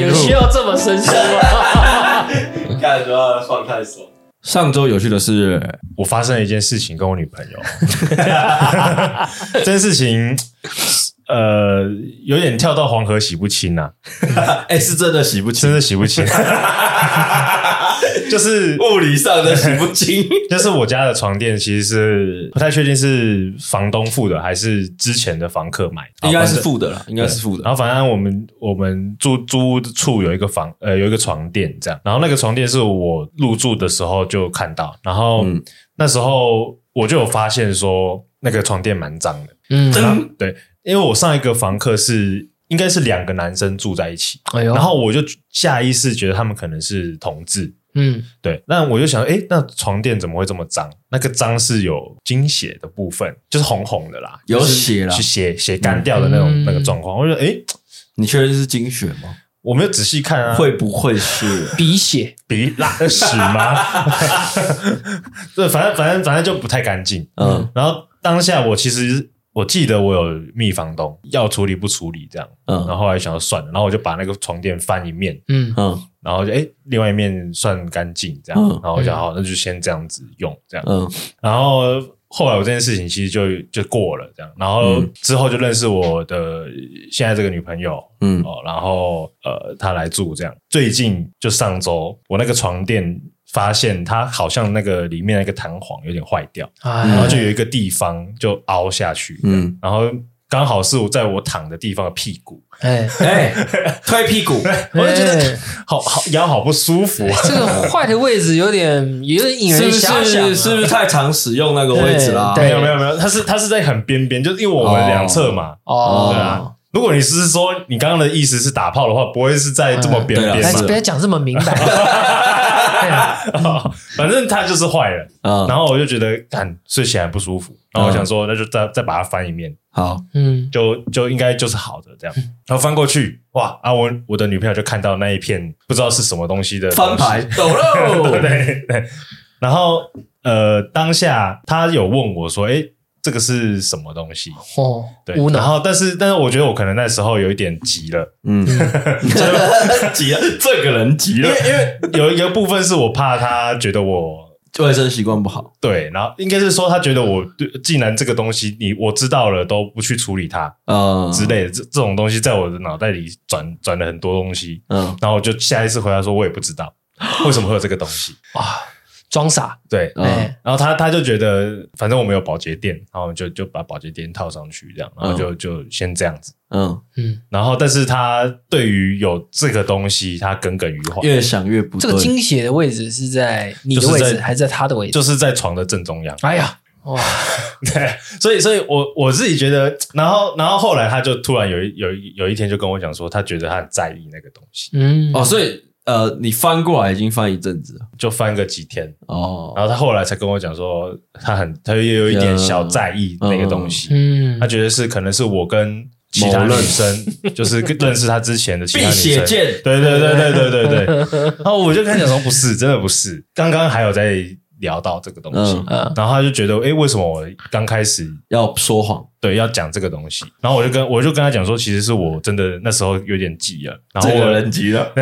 有需要这么生疏吗？看说要放太爽。上周有趣的是，我发生了一件事情，跟我女朋友 这件事情，呃，有点跳到黄河洗不清呐、啊。哎、欸，是真的洗不清，真的洗不清。就是物理上的洗不清，就是我家的床垫其实是不太确定是房东付的还是之前的房客买，应该是付的啦，应该是付的。然后反正我们我们租租屋处有一个房呃有一个床垫这样，然后那个床垫是我入住的时候就看到，然后那时候我就有发现说那个床垫蛮脏的，嗯，对，因为我上一个房客是。应该是两个男生住在一起，哎呦，然后我就下意识觉得他们可能是同志，嗯，对。那我就想，哎，那床垫怎么会这么脏？那个脏是有经血的部分，就是红红的啦，有血啦，是血血干掉的那种、嗯、那个状况。我觉得，哎，你确认是经血吗？我没有仔细看啊，会不会是 鼻血、鼻拉屎吗？对，反正反正反正就不太干净。嗯，然后当下我其实。我记得我有密房东要处理不处理这样，嗯，然后后来想要算了，然后我就把那个床垫翻一面，嗯。嗯，然后就诶另外一面算干净这样，嗯、然后我想好，那就先这样子用这样，嗯，然后后来我这件事情其实就就过了这样，然后之后就认识我的现在这个女朋友，嗯。哦，然后呃她来住这样，最近就上周我那个床垫。发现它好像那个里面那个弹簧有点坏掉，然后就有一个地方就凹下去，嗯，然后刚好是我在我躺的地方的屁股，哎。哎，推屁股，我就觉得好好腰好不舒服，这个坏的位置有点有点引人遐想，是不是太常使用那个位置啦？没有没有没有，它是它是在很边边，就是因为我们两侧嘛，哦，对啊。如果你是说你刚刚的意思是打炮的话，不会是在这么边边嘛？不要讲这么明白。反正他就是坏人，嗯，然后我就觉得，看睡起来不舒服，然后我想说，那就再再把它翻一面，好，嗯，就就应该就是好的这样，然后翻过去，哇啊，我我的女朋友就看到那一片不知道是什么东西的东西。翻牌，走喽，对对，然后呃，当下他有问我说，诶这个是什么东西？哦，对，然后但是但是我觉得我可能那时候有一点急了，嗯，急了，这个人急了，因为因为有一个部分是我怕他觉得我卫生习惯不好，对，然后应该是说他觉得我既然这个东西你我知道了都不去处理它，嗯。之类的这这种东西在我的脑袋里转转了很多东西，嗯，然后我就下一次回答说我也不知道。为什么会有这个东西？啊。装傻，对，嗯，然后他他就觉得，反正我们有保洁垫，然后就就把保洁垫套上去，这样，然后就就先这样子，嗯。嗯，然后但是他对于有这个东西，他耿耿于怀，越想越不对。这个惊血的位置是在你的位置，还是在他的位置？就是在床的正中央。哎呀，哇，对，所以所以我我自己觉得，然后然后后来他就突然有一有一有一天就跟我讲说，他觉得他很在意那个东西，嗯，哦，所以。呃，你翻过来已经翻一阵子了，就翻个几天哦。然后他后来才跟我讲说，他很，他也有一点小在意那个东西。嗯，他觉得是可能是我跟其他女生，就是认识他之前的其他女生。对对对对对对对。然后我就跟他讲说，不是，真的不是。刚刚还有在。聊到这个东西，嗯，然后他就觉得，哎，为什么我刚开始要说谎？对，要讲这个东西。然后我就跟我就跟他讲说，其实是我真的那时候有点急了，然后我人急了。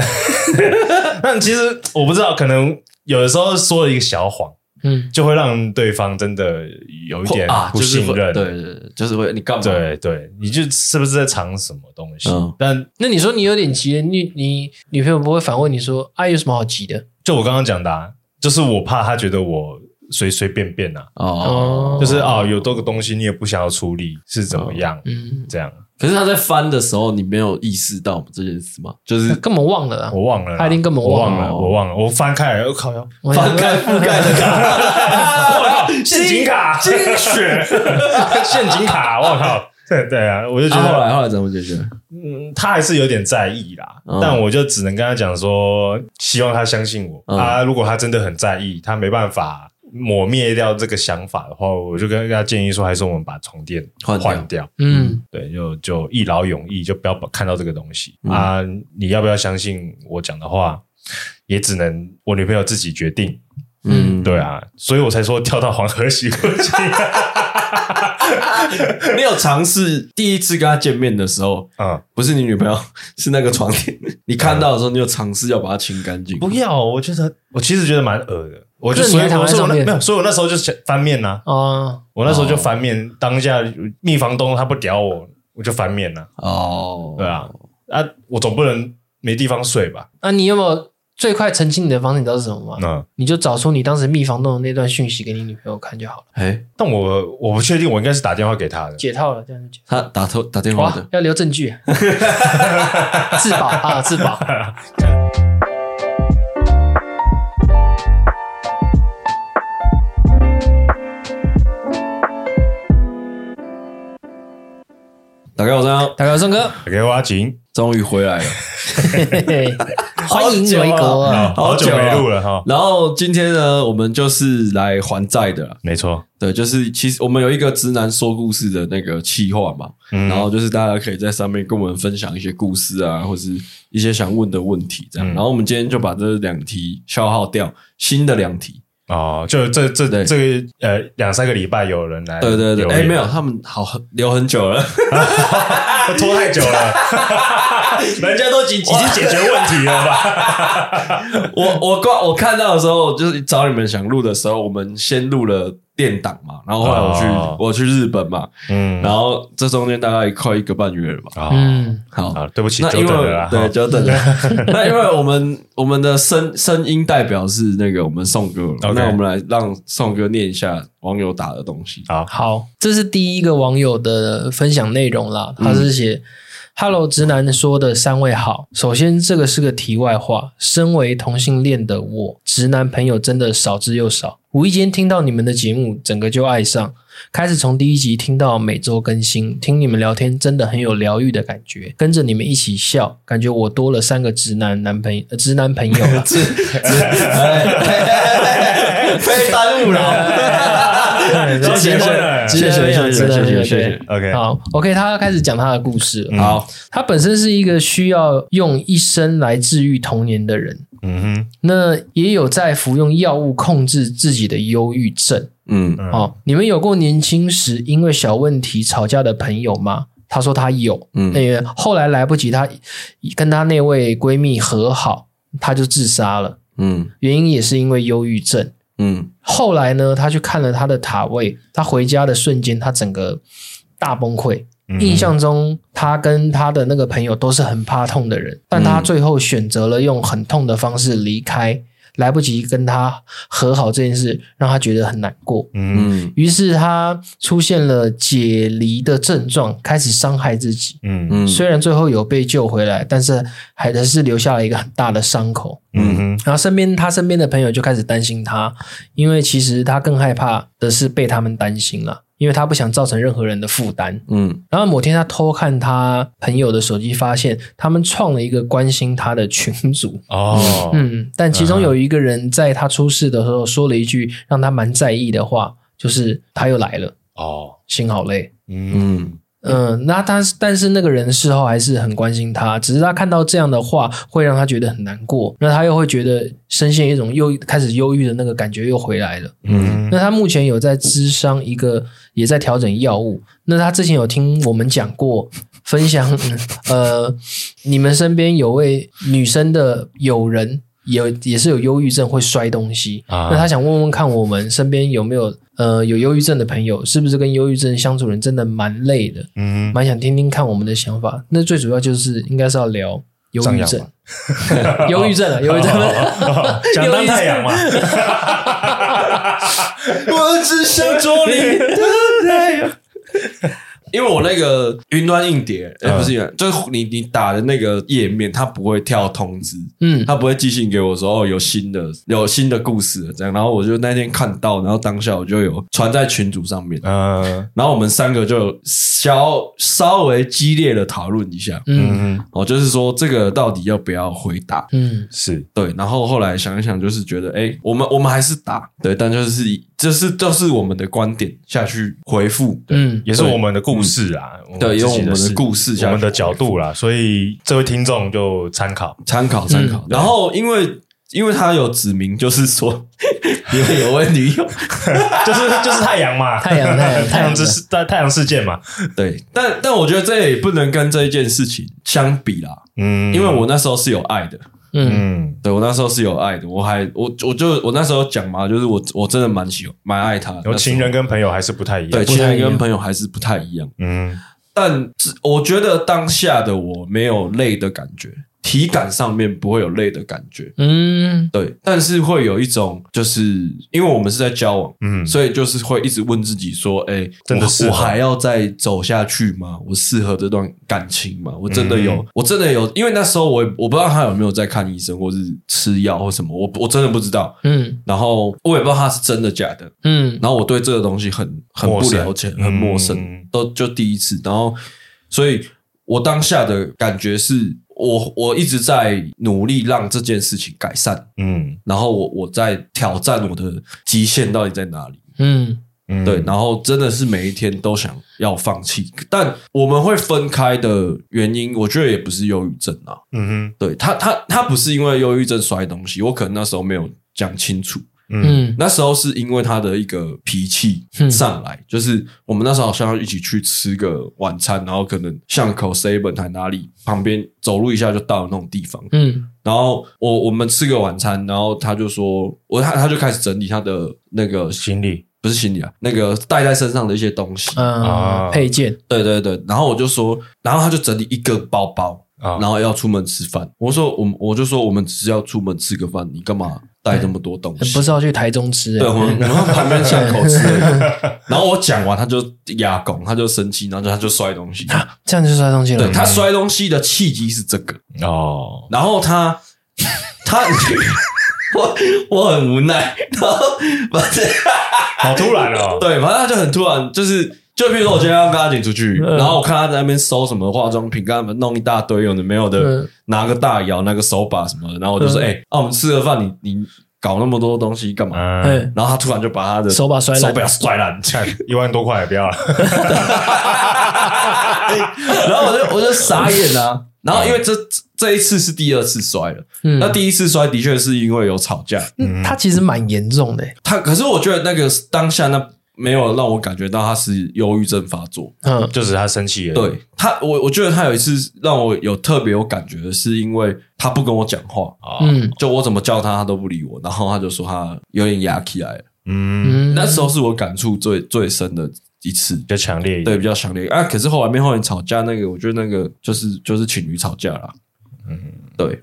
但其实我不知道，可能有的时候说了一个小谎，嗯，就会让对方真的有一点不信任。对对对，就是会你干嘛？对对，你就是不是在藏什么东西？但那你说你有点急，你你女朋友不会反问你说，啊，有什么好急的？就我刚刚讲的。就是我怕他觉得我随随便便呐，哦，就是啊，有多个东西你也不想要处理是怎么样？嗯，这样。可是他在翻的时候，你没有意识到这件事吗？就是根本忘了，我忘了，他一定根本忘了，我忘了，我翻开来，我靠，翻开覆盖的 卡，我靠，陷阱卡，精血，陷阱卡，我靠。对对啊，我就觉得后来后来怎么解决？嗯，他还是有点在意啦，但我就只能跟他讲说，希望他相信我。啊，如果他真的很在意，他没办法抹灭掉这个想法的话，我就跟他建议说，还是我们把床垫换掉。嗯，对，就就一劳永逸，就不要看到这个东西啊。你要不要相信我讲的话？也只能我女朋友自己决定。嗯，对啊，所以我才说跳到黄河洗不 清。你有尝试第一次跟他见面的时候，嗯，不是你女朋友，是那个床垫，你看到的时候，你有尝试要把它清干净？不要，我觉得我其实觉得蛮恶的，我就所以我说我那没有，所以我那时候就翻面呐，啊，我那时候就翻面，当下蜜房东他不屌我，我就翻面了。哦，对啊，啊，我总不能没地方睡吧？那你有没有最快澄清你的方式？你知道是什么吗？嗯，你就找出你当时密房东的那段讯息给你女朋友看就好了。哎，但我我不确定，我应该是打电话给他的。解套了，这样就解。他打头打电话的，要留证据，自保啊，自保。打开我这大家宋哥，给我阿景，终于回来了，嘿嘿嘿欢迎回国啊！好久没录了哈。然后今天呢，我们就是来还债的，没错，对，就是其实我们有一个直男说故事的那个企划嘛，然后就是大家可以在上面跟我们分享一些故事啊，或是一些想问的问题这样。然后我们今天就把这两题消耗掉，新的两题。哦，就这这这个呃两三个礼拜有人来，对对对，哎没有，他们好留很久了，拖太久了，人家都已经已经解决问题了吧？我我挂我看到的时候，就是找你们想录的时候，我们先录了电档嘛，然后后来我去、哦、我去日本嘛，嗯，然后这中间大概快一个半月了吧，嗯，好，啊，对不起，那因为久等了，对，久等了。那因为我们我们的声声音代表是那个我们宋哥，okay. 那我们来让宋哥念一下网友打的东西。好，好，这是第一个网友的分享内容啦，他是写。嗯 Hello，直男说的三位好。首先，这个是个题外话。身为同性恋的我，直男朋友真的少之又少。无意间听到你们的节目，整个就爱上。开始从第一集听到每周更新，听你们聊天真的很有疗愈的感觉。跟着你们一起笑，感觉我多了三个直男男朋友，呃、直男朋友了。非耽误了。谢谢谢谢谢谢谢谢谢谢谢谢。OK，好，OK，他要开始讲他的故事。好，他本身是一个需要用一生来治愈童年的人。嗯哼，那也有在服用药物控制自己的忧郁症。嗯，好，你们有过年轻时因为小问题吵架的朋友吗？他说他有。嗯，那个后来来不及，他跟他那位闺蜜和好，他就自杀了。嗯，原因也是因为忧郁症。嗯，后来呢，他去看了他的塔位，他回家的瞬间，他整个大崩溃。嗯、印象中，他跟他的那个朋友都是很怕痛的人，但他最后选择了用很痛的方式离开。来不及跟他和好这件事，让他觉得很难过。嗯，于是他出现了解离的症状，开始伤害自己。嗯嗯，虽然最后有被救回来，但是还是留下了一个很大的伤口。嗯哼，然后身边他身边的朋友就开始担心他，因为其实他更害怕的是被他们担心了。因为他不想造成任何人的负担，嗯，然后某天他偷看他朋友的手机，发现他们创了一个关心他的群组，哦，嗯，但其中有一个人在他出事的时候说了一句让他蛮在意的话，就是他又来了，哦，心好累，嗯。嗯，那他但是那个人事后还是很关心他，只是他看到这样的话会让他觉得很难过，那他又会觉得深陷一种忧开始忧郁的那个感觉又回来了。嗯，那他目前有在咨商一个，也在调整药物。那他之前有听我们讲过分享，呃，你们身边有位女生的友人。有也是有忧郁症会摔东西，啊、那他想问问看我们身边有没有呃有忧郁症的朋友，是不是跟忧郁症相处人真的蛮累的？嗯，蛮想听听看我们的想法。那最主要就是应该是要聊忧郁症，忧郁症啊，忧郁症，想当太阳嘛？我只想 做你的太阳。因为我那个云端硬碟，哎、欸，不是，嗯、就是你你打的那个页面，它不会跳通知，嗯，它不会寄信给我说哦有新的有新的故事了这样，然后我就那天看到，然后当下我就有传在群组上面，嗯，然后我们三个就小稍微激烈的讨论一下，嗯，哦，就是说这个到底要不要回答？嗯，是。对，然后后来想一想，就是觉得哎、欸，我们我们还是打，对，但就是就是都、是我们的观点下去回复，嗯，也是我们的故事。是啊，对，用我们的故事、我们的角度啦，所以这位听众就参考、参考、参考。然后，因为因为他有指明，就是说因为有位女友，就是就是太阳嘛，太阳太阳太阳之事，太太阳事件嘛。对，但但我觉得这也不能跟这一件事情相比啦。嗯，因为我那时候是有爱的。嗯，对我那时候是有爱的，我还我我就我那时候讲嘛，就是我我真的蛮喜欢蛮爱他的。有情人跟朋友还是不太一样，对，情人跟朋友还是不太一样。嗯，但我觉得当下的我没有累的感觉。体感上面不会有累的感觉，嗯，对，但是会有一种，就是因为我们是在交往，嗯，所以就是会一直问自己说，哎、欸，真的是我，我还要再走下去吗？我适合这段感情吗？我真的有，嗯、我真的有，因为那时候我我不知道他有没有在看医生，或是吃药或什么，我我真的不知道，嗯，然后我也不知道他是真的假的，嗯，然后我对这个东西很很不了解，很陌生，嗯、都就第一次，然后，所以我当下的感觉是。我我一直在努力让这件事情改善，嗯，然后我我在挑战我的极限到底在哪里，嗯。嗯，对，然后真的是每一天都想要放弃，但我们会分开的原因，我觉得也不是忧郁症啊，嗯哼，对他他他不是因为忧郁症摔东西，我可能那时候没有讲清楚。嗯，那时候是因为他的一个脾气上来，嗯、就是我们那时候好像要一起去吃个晚餐，然后可能巷口 seven 还哪里旁边走路一下就到了那种地方。嗯，然后我我们吃个晚餐，然后他就说，我他他就开始整理他的那个行李，不是行李啊，那个带在身上的一些东西啊，配件。对对对，然后我就说，然后他就整理一个包包，啊然后要出门吃饭。我说我我就说我们只是要出门吃个饭，你干嘛？带这么多东西，不是要去台中吃？对，我们 我们旁边巷口吃。然后我讲完，他就压拱，他就生气，然后他就摔东西。这样就摔东西了。对，他摔东西的契机是这个哦。然后他 他我我很无奈，然后反正好突然哦。对，反正他就很突然，就是就比如说我今天要跟阿景出去，然后我看他在那边收什么化妆品，跟他们弄一大堆有的没有的。拿个大摇，拿个手把什么的，然后我就说：“哎、嗯欸，啊，我们吃个饭，你你搞那么多东西干嘛？”嗯、然后他突然就把他的手把摔烂，手把摔烂，一万多块也不要了。然后我就我就傻眼了、啊。然后因为这这一次是第二次摔了，嗯、那第一次摔的确是因为有吵架。嗯，他其实蛮严重的。他可是我觉得那个当下那。没有让我感觉到他是忧郁症发作，嗯，就是他生气了。对他，我我觉得他有一次让我有特别有感觉的是，因为他不跟我讲话。啊，嗯，就我怎么叫他，他都不理我，然后他就说他有点哑起来了，嗯，那时候是我感触最最深的一次，比较强烈，对，比较强烈。啊。可是后来面后面吵架那个，我觉得那个就是就是情侣吵架啦。嗯，对。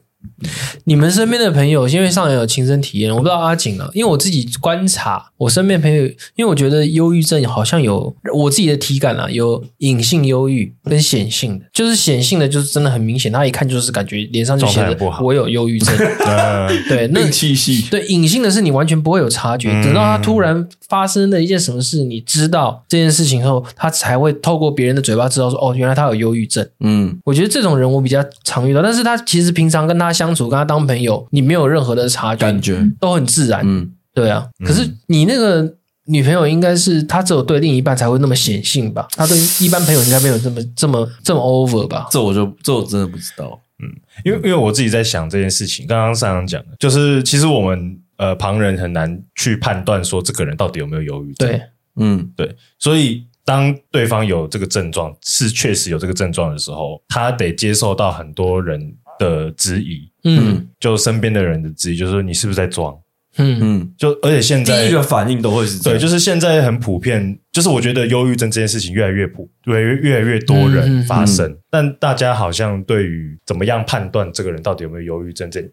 你们身边的朋友，因为上人有亲身体验，我不知道阿景啊，因为我自己观察我身边朋友，因为我觉得忧郁症好像有我自己的体感啊，有隐性忧郁跟显性的，就是显性的，就是真的很明显，他一看就是感觉脸上就写着我有忧郁症，对，那气息，对，隐性的是你完全不会有察觉，等到他突然发生了一件什么事，你知道这件事情后，他才会透过别人的嘴巴知道说，哦，原来他有忧郁症。嗯，我觉得这种人我比较常遇到，但是他其实平常跟他相处，跟他当朋友，你没有任何的察觉，感觉都很自然。嗯，对啊。嗯、可是你那个女朋友应该是她只有对另一半才会那么显性吧？她对一般朋友应该没有这么这么这么 over 吧？这我就这我真的不知道。嗯，因为因为我自己在想这件事情，刚刚上刚讲的，就是其实我们呃旁人很难去判断说这个人到底有没有忧郁症。对，嗯，对。所以当对方有这个症状，是确实有这个症状的时候，他得接受到很多人。的质疑，嗯，就身边的人的质疑，就是说你是不是在装，嗯。嗯，就而且现在第一个反应都会是这样，对，就是现在很普遍，就是我觉得忧郁症这件事情越来越普，越来越越来越多人发生，嗯。嗯、但大家好像对于怎么样判断这个人到底有没有忧郁症，这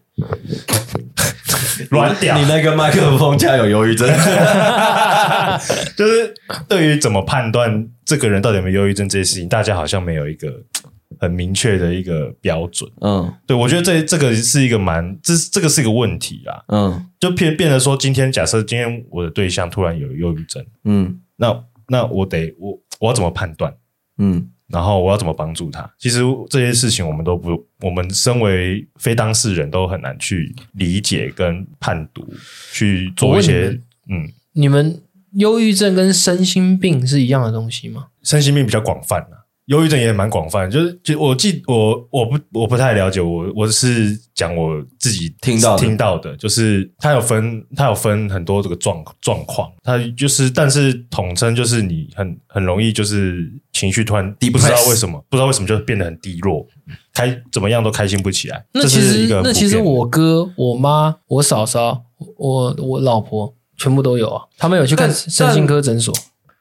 乱屌，你那个麦克风架有忧郁症，就是对于怎么判断这个人到底有没有忧郁症这件事情，大家好像没有一个。很明确的一个标准，嗯，对，我觉得这这个是一个蛮，这这个是一个问题啦，嗯，就变变得说，今天假设今天我的对象突然有忧郁症，嗯，那那我得我我要怎么判断，嗯，然后我要怎么帮助他？其实这些事情我们都不，我们身为非当事人都很难去理解跟判读，去做一些，嗯，你们忧郁症跟身心病是一样的东西吗？身心病比较广泛啊。忧郁症也蛮广泛，就是就我记我我不我不太了解，我我是讲我自己听到听到的，就是它有分它有分很多这个状状况，它就是但是统称就是你很很容易就是情绪突然低，不知道为什么不知道为什么就变得很低落，开怎么样都开心不起来。那其实那其实我哥、我妈、我嫂嫂、我我老婆全部都有啊，他们有去看身心科诊所。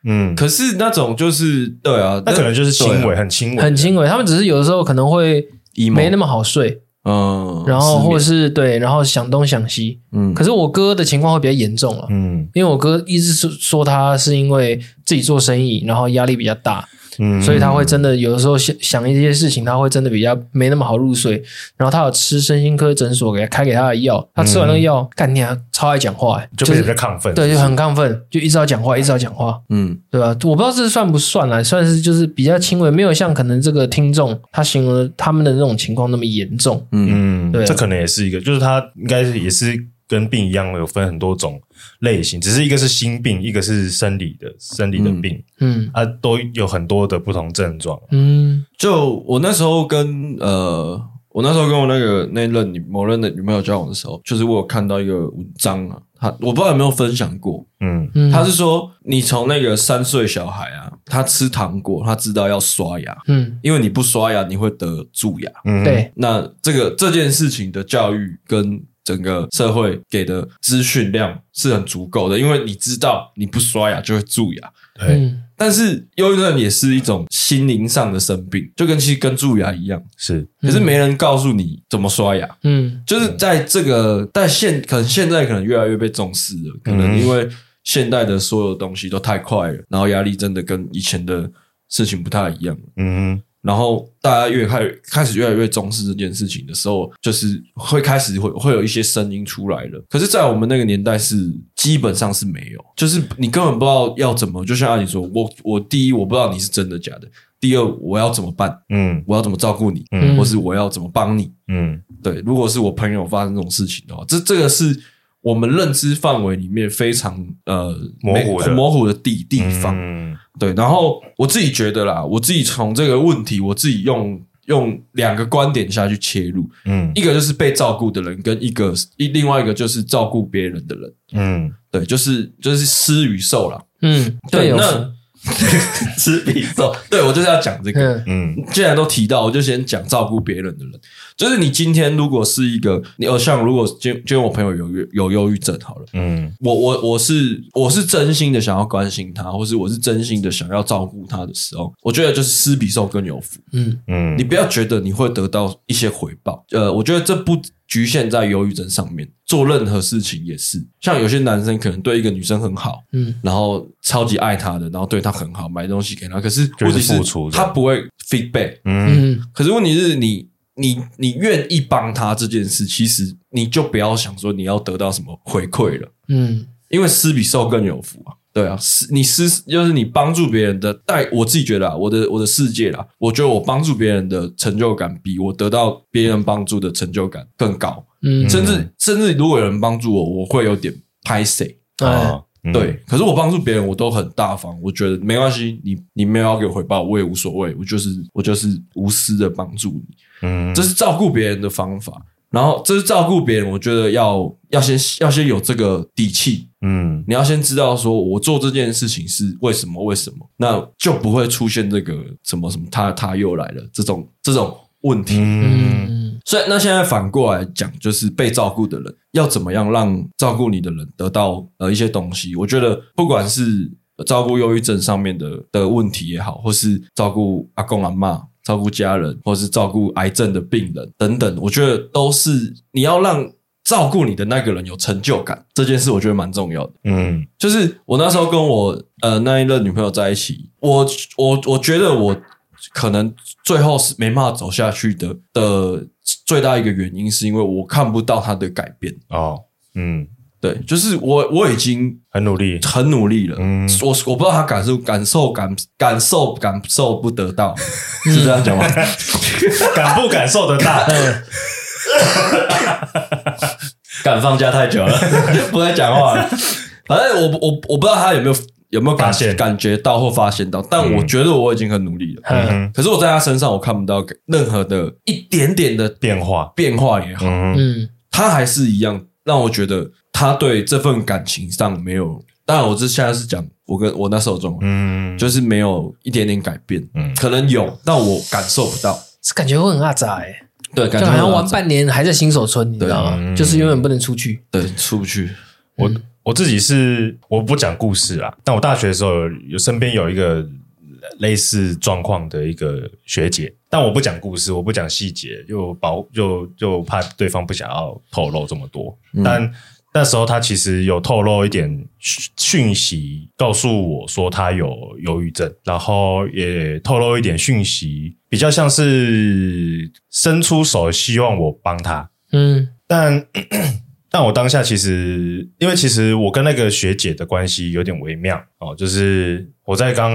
嗯，可是那种就是对啊，那可能就是轻微，很轻微，很轻微。他们只是有的时候可能会没那么好睡，嗯，然后或者是对，然后想东想西，嗯。可是我哥的情况会比较严重了，嗯，因为我哥一直是说他是因为自己做生意，然后压力比较大。嗯，所以他会真的有的时候想想一些事情，他会真的比较没那么好入睡。然后他有吃身心科诊所给他开给他的药，他吃完那个药，干你啊，超爱讲话，就变成亢奋，对，就很亢奋，就一直要讲话，一直要讲话，嗯，对吧？我不知道这算不算啊，算是就是比较轻微，没有像可能这个听众他形容他们的那种情况那么严重，嗯，对，这可能也是一个，就是他应该是也是。跟病一样，有分很多种类型，只是一个是心病，一个是生理的生理的病，嗯，啊，都有很多的不同症状，嗯，就我那时候跟呃，我那时候跟我那个那任女某任的女朋友交往的时候，就是我有看到一个文章啊，他我不知道有没有分享过，嗯，他是说你从那个三岁小孩啊，他吃糖果，他知道要刷牙，嗯，因为你不刷牙你会得蛀牙，嗯，对，那这个这件事情的教育跟。整个社会给的资讯量是很足够的，因为你知道你不刷牙就会蛀牙。对，嗯、但是忧郁症也是一种心灵上的生病，就跟其实跟蛀牙一样。是，可是没人告诉你怎么刷牙。嗯，就是在这个，但现可能现在可能越来越被重视了，可能因为现代的所有东西都太快了，然后压力真的跟以前的事情不太一样。嗯。然后大家越开开始越来越重视这件事情的时候，就是会开始会会有一些声音出来了。可是，在我们那个年代是基本上是没有，就是你根本不知道要怎么。就像阿你说，我我第一我不知道你是真的假的，第二我要怎么办？嗯，我要怎么照顾你？嗯，或是我要怎么帮你？嗯，对。如果是我朋友发生这种事情的话，这这个是。我们认知范围里面非常呃模糊的模糊的地地方，嗯、对。然后我自己觉得啦，我自己从这个问题，我自己用用两个观点下去切入，嗯，一个就是被照顾的人，跟一个一另外一个就是照顾别人的人，嗯，对，就是就是施与受啦，嗯，对。那 施比受，对我就是要讲这个，嗯，既然都提到，我就先讲照顾别人的人。就是你今天如果是一个你，呃，像如果今今天我朋友有有忧郁症好了，嗯，我我我是我是真心的想要关心他，或是我是真心的想要照顾他的时候，我觉得就是施比受更有福，嗯。嗯，你不要觉得你会得到一些回报，呃，我觉得这不局限在忧郁症上面，做任何事情也是，像有些男生可能对一个女生很好，嗯，然后超级爱她的，然后对她很好，买东西给她，可是问题是他不会 feedback，嗯，可是问题是你。你你愿意帮他这件事，其实你就不要想说你要得到什么回馈了，嗯，因为施比受更有福啊，对啊，施你施就是你帮助别人的带，我自己觉得啊，我的我的世界啦，我觉得我帮助别人的成就感比我得到别人帮助的成就感更高，嗯，甚至甚至如果有人帮助我，我会有点拍谁啊。对，可是我帮助别人，我都很大方。我觉得没关系，你你没有要给我回报，我也无所谓。我就是我就是无私的帮助你，嗯，这是照顾别人的方法。然后这是照顾别人，我觉得要要先要先有这个底气，嗯，你要先知道说我做这件事情是为什么为什么，那就不会出现这个什么什么他他又来了这种这种问题，嗯。所以，那现在反过来讲，就是被照顾的人要怎么样让照顾你的人得到呃一些东西？我觉得，不管是照顾忧郁症上面的的问题也好，或是照顾阿公阿妈、照顾家人，或是照顾癌症的病人等等，我觉得都是你要让照顾你的那个人有成就感。这件事我觉得蛮重要的。嗯，就是我那时候跟我呃那一任女朋友在一起，我我我觉得我可能最后是没办法走下去的的。最大一个原因是因为我看不到他的改变。哦，嗯，对，就是我我已经很努力，很努力了，嗯，我我不知道他感受感受感感受感受不得到，是这样讲吗？感不感受得到？敢放假太久了，不再讲话了。反正我我我不知道他有没有有没有感发现感觉到或发现到，但我觉得我已经很努力了。嗯可是我在他身上我看不到任何的一点点的变化，变化也好，嗯嗯他还是一样让我觉得他对这份感情上没有。当然，我这现在是讲我跟我那时候状况，嗯，就是没有一点点改变，嗯可能有，但我感受不到。这感觉会很阿杂哎，对，感觉好像玩半年还在新手村，你知道吗？嗯就是永远不能出去。对出不去。我我自己是我不讲故事啦，但我大学的时候有有身边有一个类似状况的一个学姐，但我不讲故事，我不讲细节，又保就就怕对方不想要透露这么多。但那时候她其实有透露一点讯讯息，告诉我说她有忧郁症，然后也透露一点讯息，比较像是伸出手希望我帮她。嗯但但我当下其实，因为其实我跟那个学姐的关系有点微妙哦，就是我在刚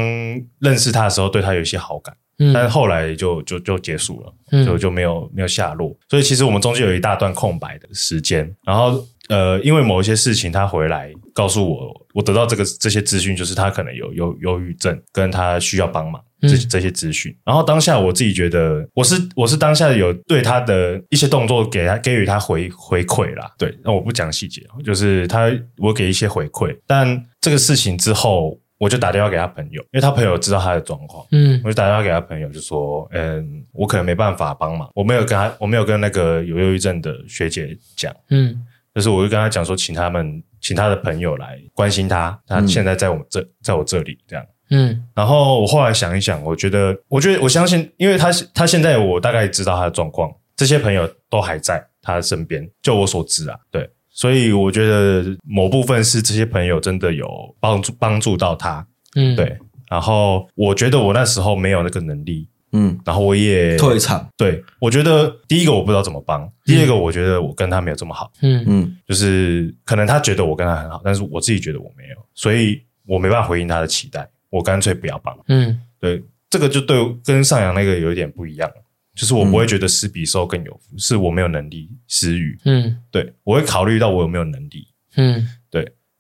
认识她的时候，对她有一些好感，但是嗯后来就就就结束了，嗯就就没有没有下落。所以其实我们中间有一大段空白的时间，然后呃，因为某一些事情，他回来告诉我，我得到这个这些资讯，就是他可能有忧忧郁症，跟他需要帮忙。这嗯。这些资讯，然后当下我自己觉得，我是我是当下有对他的一些动作给他给予他回回馈啦，对，那我不讲细节，就是他我给一些回馈，但这个事情之后，我就打电话给他朋友，因为他朋友知道他的状况，嗯。我就打电话给他朋友，就说，嗯，我可能没办法帮忙，我没有跟他，我没有跟那个有忧郁症的学姐讲，嗯就是我就跟他讲说，请他们请他的朋友来关心他，他现在在我们这，在我这里这样。嗯然后我后来想一想，我觉得，我觉得我相信，因为他他现在我大概知道他的状况，这些朋友都还在他的身边，就我所知啊，对，所以我觉得某部分是这些朋友真的有帮助帮助到他，嗯，对。然后我觉得我那时候没有那个能力，嗯，然后我也退场。对，我觉得第一个我不知道怎么帮，第二个我觉得我跟他没有这么好，嗯嗯就是可能他觉得我跟他很好，但是我自己觉得我没有，所以我没办法回应他的期待，我干脆不要帮。嗯对，这个就对跟上扬那个有一点不一样，就是我不会觉得施比受更有福，是我没有能力施予。嗯对，我会考虑到我有没有能力。嗯对，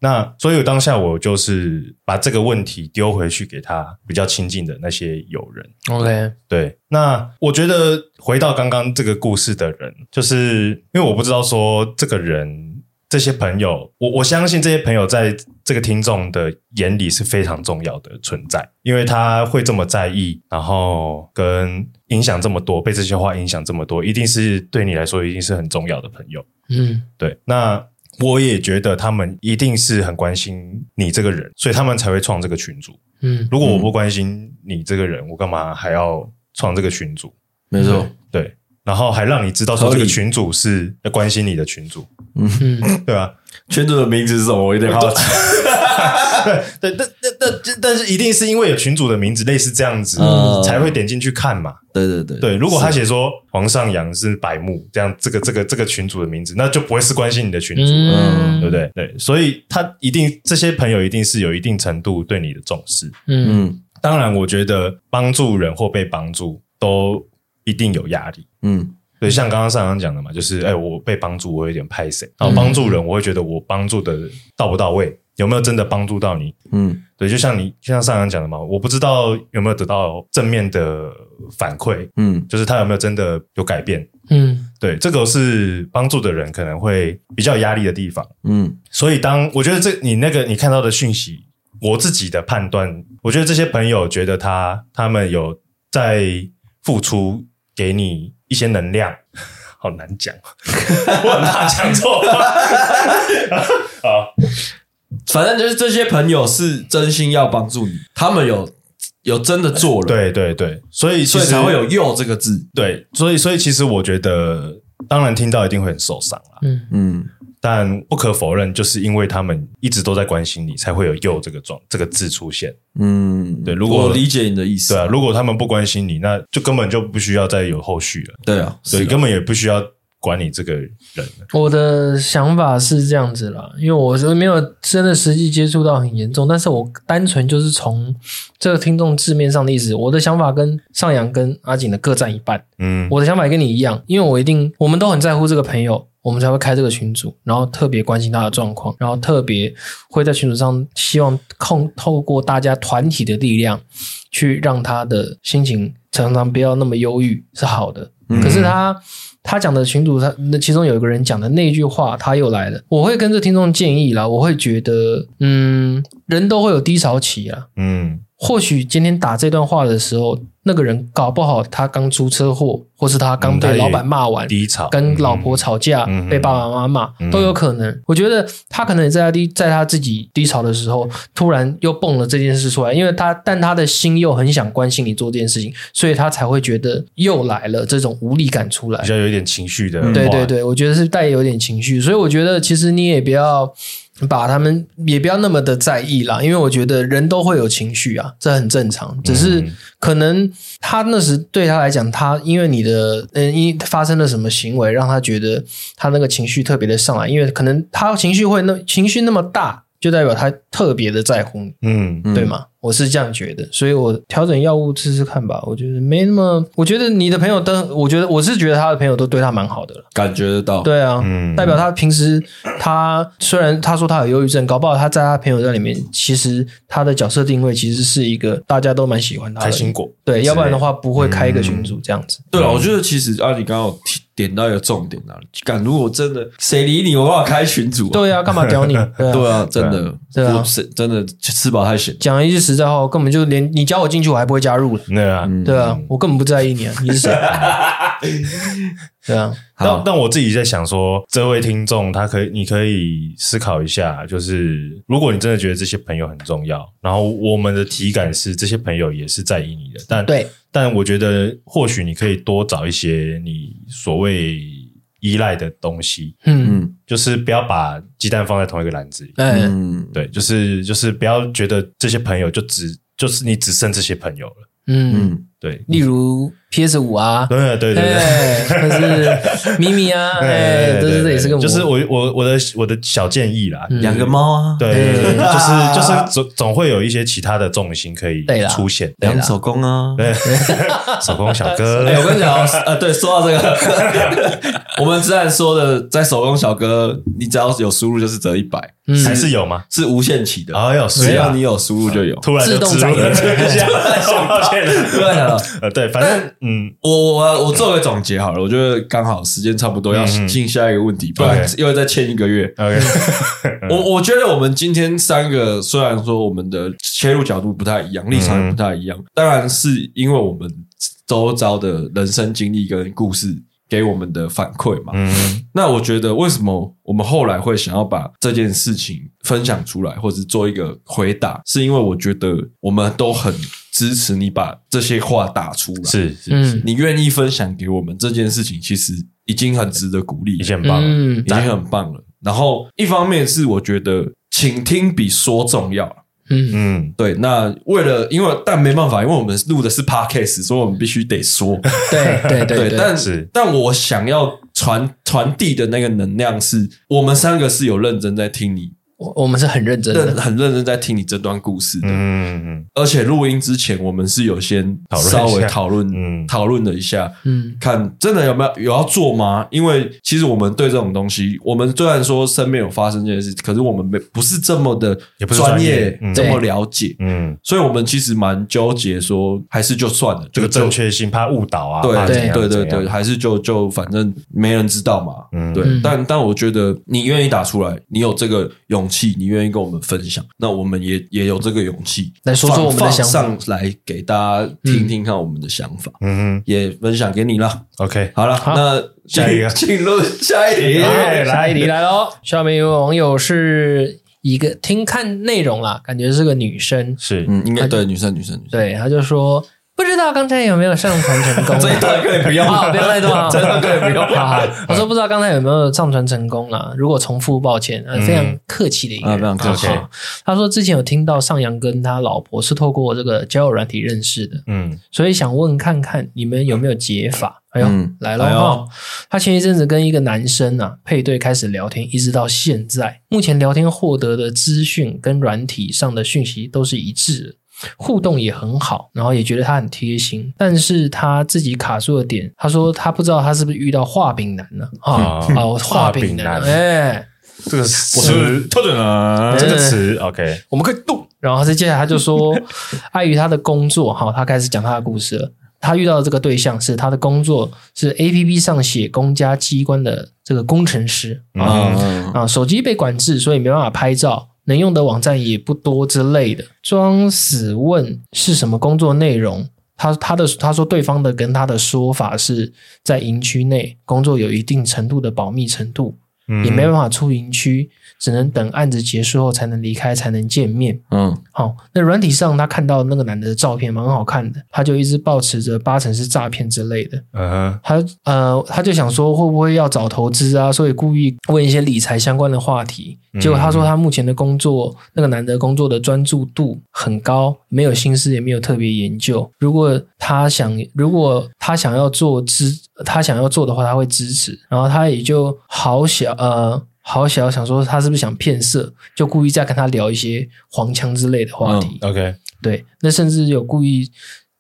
那所以当下我就是把这个问题丢回去给他比较亲近的那些友人。，OK，对，那我觉得回到刚刚这个故事的人，就是因为我不知道说这个人这些朋友，我我相信这些朋友在这个听众的眼里是非常重要的存在，因为他会这么在意，然后跟影响这么多，被这些话影响这么多，一定是对你来说一定是很重要的朋友。嗯对，那我也觉得他们一定是很关心你这个人，所以他们才会创这个群组。嗯如果我不关心你这个人，我干嘛还要创这个群组？没错。对，然后还让你知道说这个群组是要关心你的群组，嗯 对吧？群主的名字是什么？我有点好奇。对，但但但但是一定是因为有群主的名字类似这样子，嗯才会点进去看嘛。对对对对，如果他写说皇上阳是百目，这样这个这个这个群主的名字，那就不会是关心你的群主。嗯，对不对？对，所以他一定这些朋友一定是有一定程度对你的重视。嗯嗯当然，我觉得帮助人或被帮助都一定有压力。嗯对，像刚刚上阳讲的嘛，就是哎，我被帮助，我有点拍谁？然后帮助人，我会觉得我帮助的到不到位，有没有真的帮助到你？嗯对，就像你就像上扬讲的嘛，我不知道有没有得到正面的反馈，嗯就是他有没有真的有改变。嗯对，这个是帮助的人可能会比较有压力的地方。嗯所以当我觉得这你那个你看到的讯息，我自己的判断，我觉得这些朋友觉得他他们有在付出给你一些能量，好难讲，我很怕讲错话。好，反正就是这些朋友是真心要帮助你，他们有有真的做了，，对对对，所以其实所以才会有“又”这个字。对，所以所以其实我觉得，当然听到一定会很受伤啦，嗯。嗯。但不可否认，就是因为他们一直都在关心你，才会有“又”这个状这个字出现。嗯，对如果我理解你的意思，对啊，如果他们不关心你，那就根本就不需要再有后续了。对啊，所以啊。根本也不需要管你这个人。我的想法是这样子啦，因为我是没有真的实际接触到很严重，但是我单纯就是从这个听众字面上的意思，我的想法跟上扬跟阿景的各占一半。嗯，我的想法也跟你一样，因为我一定我们都很在乎这个朋友。我们才会开这个群组，然后特别关心他的状况，然后特别会在群组上希望控透过大家团体的力量，去让他的心情常常不要那么忧郁，是好的。嗯、可是他他讲的群主，他那其中有一个人讲的那句话，他又来了。我会跟这听众建议啦，我会觉得，嗯，人都会有低潮期啊，嗯，或许今天打这段话的时候。那个人搞不好他刚出车祸，或是他刚被老板骂完，低潮，跟老婆吵架，嗯、被爸爸妈妈骂，嗯、都有可能。我觉得他可能也在他低，在他自己低潮的时候，突然又蹦了这件事出来，因为他，但他的心又很想关心你做这件事情，所以他才会觉得又来了这种无力感出来，比较有点情绪的。对对对，我觉得是带有点情绪，所以我觉得其实你也不要。把他们也不要那么的在意啦，因为我觉得人都会有情绪啊，这很正常。只是可能他那时对他来讲，他因为你的嗯，因发生了什么行为，让他觉得他那个情绪特别的上来，因为可能他情绪会那情绪那么大，就代表他特别的在乎你，嗯，对吗？我是这样觉得，所以我调整药物试试看吧。我觉得没那么，我觉得你的朋友都，我觉得我是觉得他的朋友都对他蛮好的了，感觉得到。对啊，嗯，代表他平时他虽然他说他有忧郁症，搞不好他在他朋友在里面，其实他的角色定位其实是一个大家都蛮喜欢他的开心果。对，要不然的话不会开一个群组这样子。对啊，我觉得其实啊，你刚刚有点到一个重点啊，敢如果真的谁理你，我帮我开群组。对啊，干嘛屌你？对啊，真的，对啊，是真的吃饱太闲。讲一句实在话，我根本就连你加我进去，我还不会加入了。对啊，对啊，我根本不在意你啊，你是谁？对啊，但但我自己在想说，这位听众他可以，你可以思考一下，就是如果你真的觉得这些朋友很重要，然后我们的体感是这些朋友也是在意你的，但对，但我觉得或许你可以多找一些你所谓依赖的东西，嗯，就是不要把鸡蛋放在同一个篮子里，嗯，对，就是就是不要觉得这些朋友就只就是你只剩这些朋友了，嗯，对，例如。PS 五啊，对对对对，或是咪咪啊，哎，都是这也是个，就是我我我的我的小建议啦，养个猫啊，对就是就是总总会有一些其他的重心可以出现，养手工啊，对，手工小哥，我跟你讲，呃，对，说到这个，我们之前说的，在手工小哥，你只要有输入就是折一百，还是有吗？是无限期的。啊，有只要你有输入就有，突然自动涨了，抱歉了，对了，呃，对，反正。嗯，我我我做个总结好了，我觉得刚好时间差不多要进下一个问题，嗯、不然又要再欠一个月。OK，我我觉得我们今天三个虽然说我们的切入角度不太一样，立场也不太一样，嗯、当然是因为我们周遭的人生经历跟故事给我们的反馈嘛。嗯，那我觉得为什么我们后来会想要把这件事情分享出来，或者做一个回答，是因为我觉得我们都很。支持你把这些话打出来，是是是，你愿意分享给我们这件事情，其实已经很值得鼓励，已经很棒了，嗯、已经很棒了。然后一方面是我觉得倾听比说重要，嗯。嗯，对。那为了因为但没办法，因为我们录的是 podcast，所以我们必须得说，对对对，对。但是。但我想要传传递的那个能量是，我们三个是有认真在听你。我我们是很认真的，很认真在听你这段故事的。嗯嗯，而且录音之前，我们是有先稍微讨论，讨论了一下，嗯，看真的有没有有要做吗？因为其实我们对这种东西，我们虽然说身边有发生这件事，可是我们没不是这么的专业，这么了解，嗯，所以我们其实蛮纠结，说还是就算了，这个正确性怕误导啊，对对对对对，还是就就反正没人知道嘛，嗯，对。但但我觉得你愿意打出来，你有这个勇气，你愿意跟我们分享，那我们也也有这个勇气来说说我们的想法，上来给大家听听看我们的想法，嗯哼，也分享给你了。OK，好了，那下一个。进入下一题，下一题来喽。下面一位网友是一个听看内容啦，感觉是个女生，是，嗯，应该对女生女生女生，对，她就说不知道刚才有没有上传成功？这一段可以不用，不要太多啊，这一段可以不用。我说不知道刚才有没有上传成功啦？如果重复，抱歉，非常客气的一个人，非常客气。他说之前有听到上扬跟他老婆是透过这个交友软体认识的，嗯，所以想问看看你们有没有解法？哎呦，来了哈！他前一阵子跟一个男生啊配对开始聊天，一直到现在，目前聊天获得的资讯跟软体上的讯息都是一致的。互动也很好，然后也觉得他很贴心，但是他自己卡住的点，他说他不知道他是不是遇到画饼男了啊？哦，画饼男，哎，这个词特准啊，这个词 OK，我们可以动。然后他接下来他就说，碍于他的工作，哈，他开始讲他的故事了。他遇到的这个对象是他的工作是 APP 上写公家机关的这个工程师啊啊，手机被管制，所以没办法拍照。能用的网站也不多之类的，装死问是什么工作内容？他他的他说对方的跟他的说法是在营区内工作有一定程度的保密程度，嗯、也没办法出营区。只能等案子结束后才能离开，才能见面。嗯，好。那软体上他看到那个男的的照片蛮好看的，他就一直抱持着八成是诈骗之类的。嗯哼，他呃，他就想说会不会要找投资啊，所以故意问一些理财相关的话题。结果他说他目前的工作，那个男的工作的专注度很高，没有心思，也没有特别研究。如果他想，如果他想要做支，他想要做的话，他会支持。然后他也就好小呃。好想想说他是不是想骗色，就故意在跟他聊一些黄腔之类的话题。嗯、OK，对，那甚至有故意，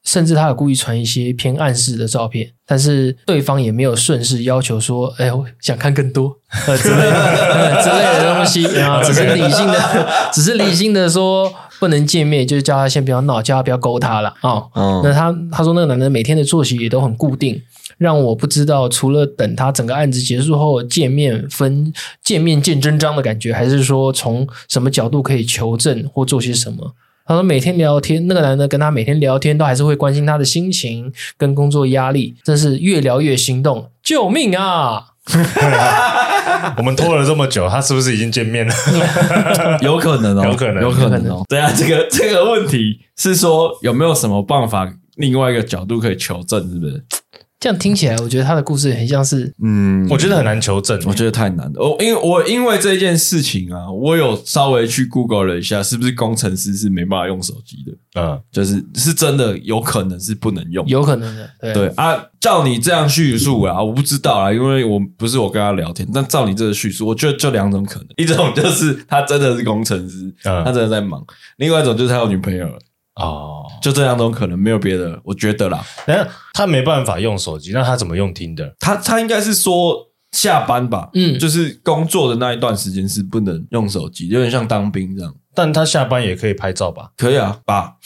甚至他有故意传一些偏暗示的照片，但是对方也没有顺势要求说，哎，我想看更多 之类的之类的东西 啊，只是理性的，只是理性的说不能见面，就是叫他先不要闹，叫他不要勾他了啊。哦嗯、那他他说那个男的每天的作息也都很固定。让我不知道，除了等他整个案子结束后见面分见面见真章的感觉，还是说从什么角度可以求证或做些什么？他说每天聊天，那个男的跟他每天聊天都还是会关心他的心情跟工作压力，真是越聊越心动，救命啊！我们拖了这么久，他是不是已经见面了？有可能哦，有可能，有可能哦。对啊，这个这个问题是说有没有什么办法，另外一个角度可以求证，是不是？这样听起来，我觉得他的故事很像是，嗯，我觉得很难求证，我觉得太难了。我因为我因为这件事情啊，我有稍微去 Google 了一下，是不是工程师是没办法用手机的？嗯，就是是真的有可能是不能用，有可能的。对，对啊，照你这样叙述啊，我不知道啊，因为我不是我跟他聊天，但照你这个叙述，我觉得就两种可能，一种就是他真的是工程师，嗯，他真的在忙；另外一种就是他有女朋友了。哦，就这两种可能，没有别的，我觉得啦。那他没办法用手机，那他怎么用听的？他他应该是说下班吧，嗯，就是工作的那一段时间是不能用手机，有点像当兵这样。但他下班也可以拍照吧？可以啊，爸。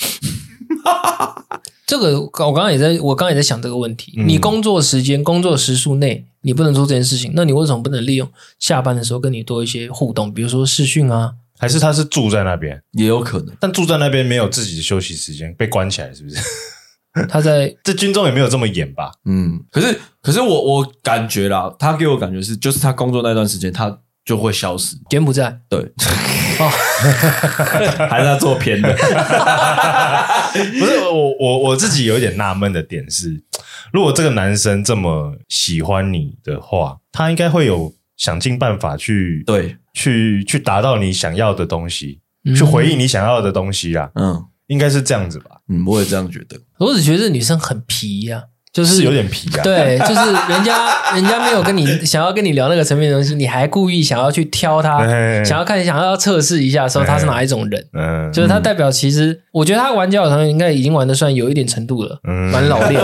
这个我刚刚也在，我刚刚也在想这个问题。嗯、你工作时间、工作时数内，你不能做这件事情，那你为什么不能利用下班的时候跟你多一些互动，比如说视讯啊？还是他是住在那边，也有可能，但住在那边没有自己的休息时间，被关起来是不是？他在 这军中也没有这么严吧？嗯，可是可是我我感觉啦，他给我感觉是，就是他工作那段时间他就会消失，柬埔寨，对，哦，还是他做偏的？不是我我我自己有一点纳闷的点是，如果这个男生这么喜欢你的话，他应该会有想尽办法去对。去去达到你想要的东西，嗯、去回应你想要的东西啊，嗯，应该是这样子吧，嗯，我也这样觉得。我只觉得这女生很皮呀、啊。就是有点皮啊，对，就是人家人家没有跟你想要跟你聊那个层面的东西，你还故意想要去挑他，想要看想要测试一下说他是哪一种人，嗯，就是他代表其实，我觉得他玩交友团应该已经玩的算有一点程度了，嗯，蛮老练，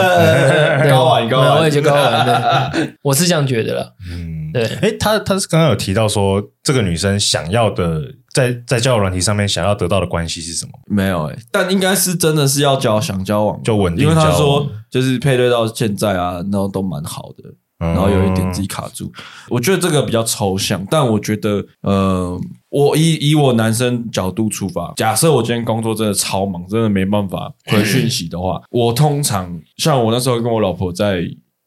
高玩高玩，我也觉得高玩的，我是这样觉得了，嗯，对，诶，他他是刚刚有提到说这个女生想要的。在在交友软体上面想要得到的关系是什么？没有诶、欸，但应该是真的是要交想交往。就稳定，因为他说就是配对到现在啊，然后都蛮好的，然后有一点自己卡住。嗯、我觉得这个比较抽象，但我觉得呃，我以以我男生角度出发，假设我今天工作真的超忙，真的没办法回讯息的话，我通常像我那时候跟我老婆在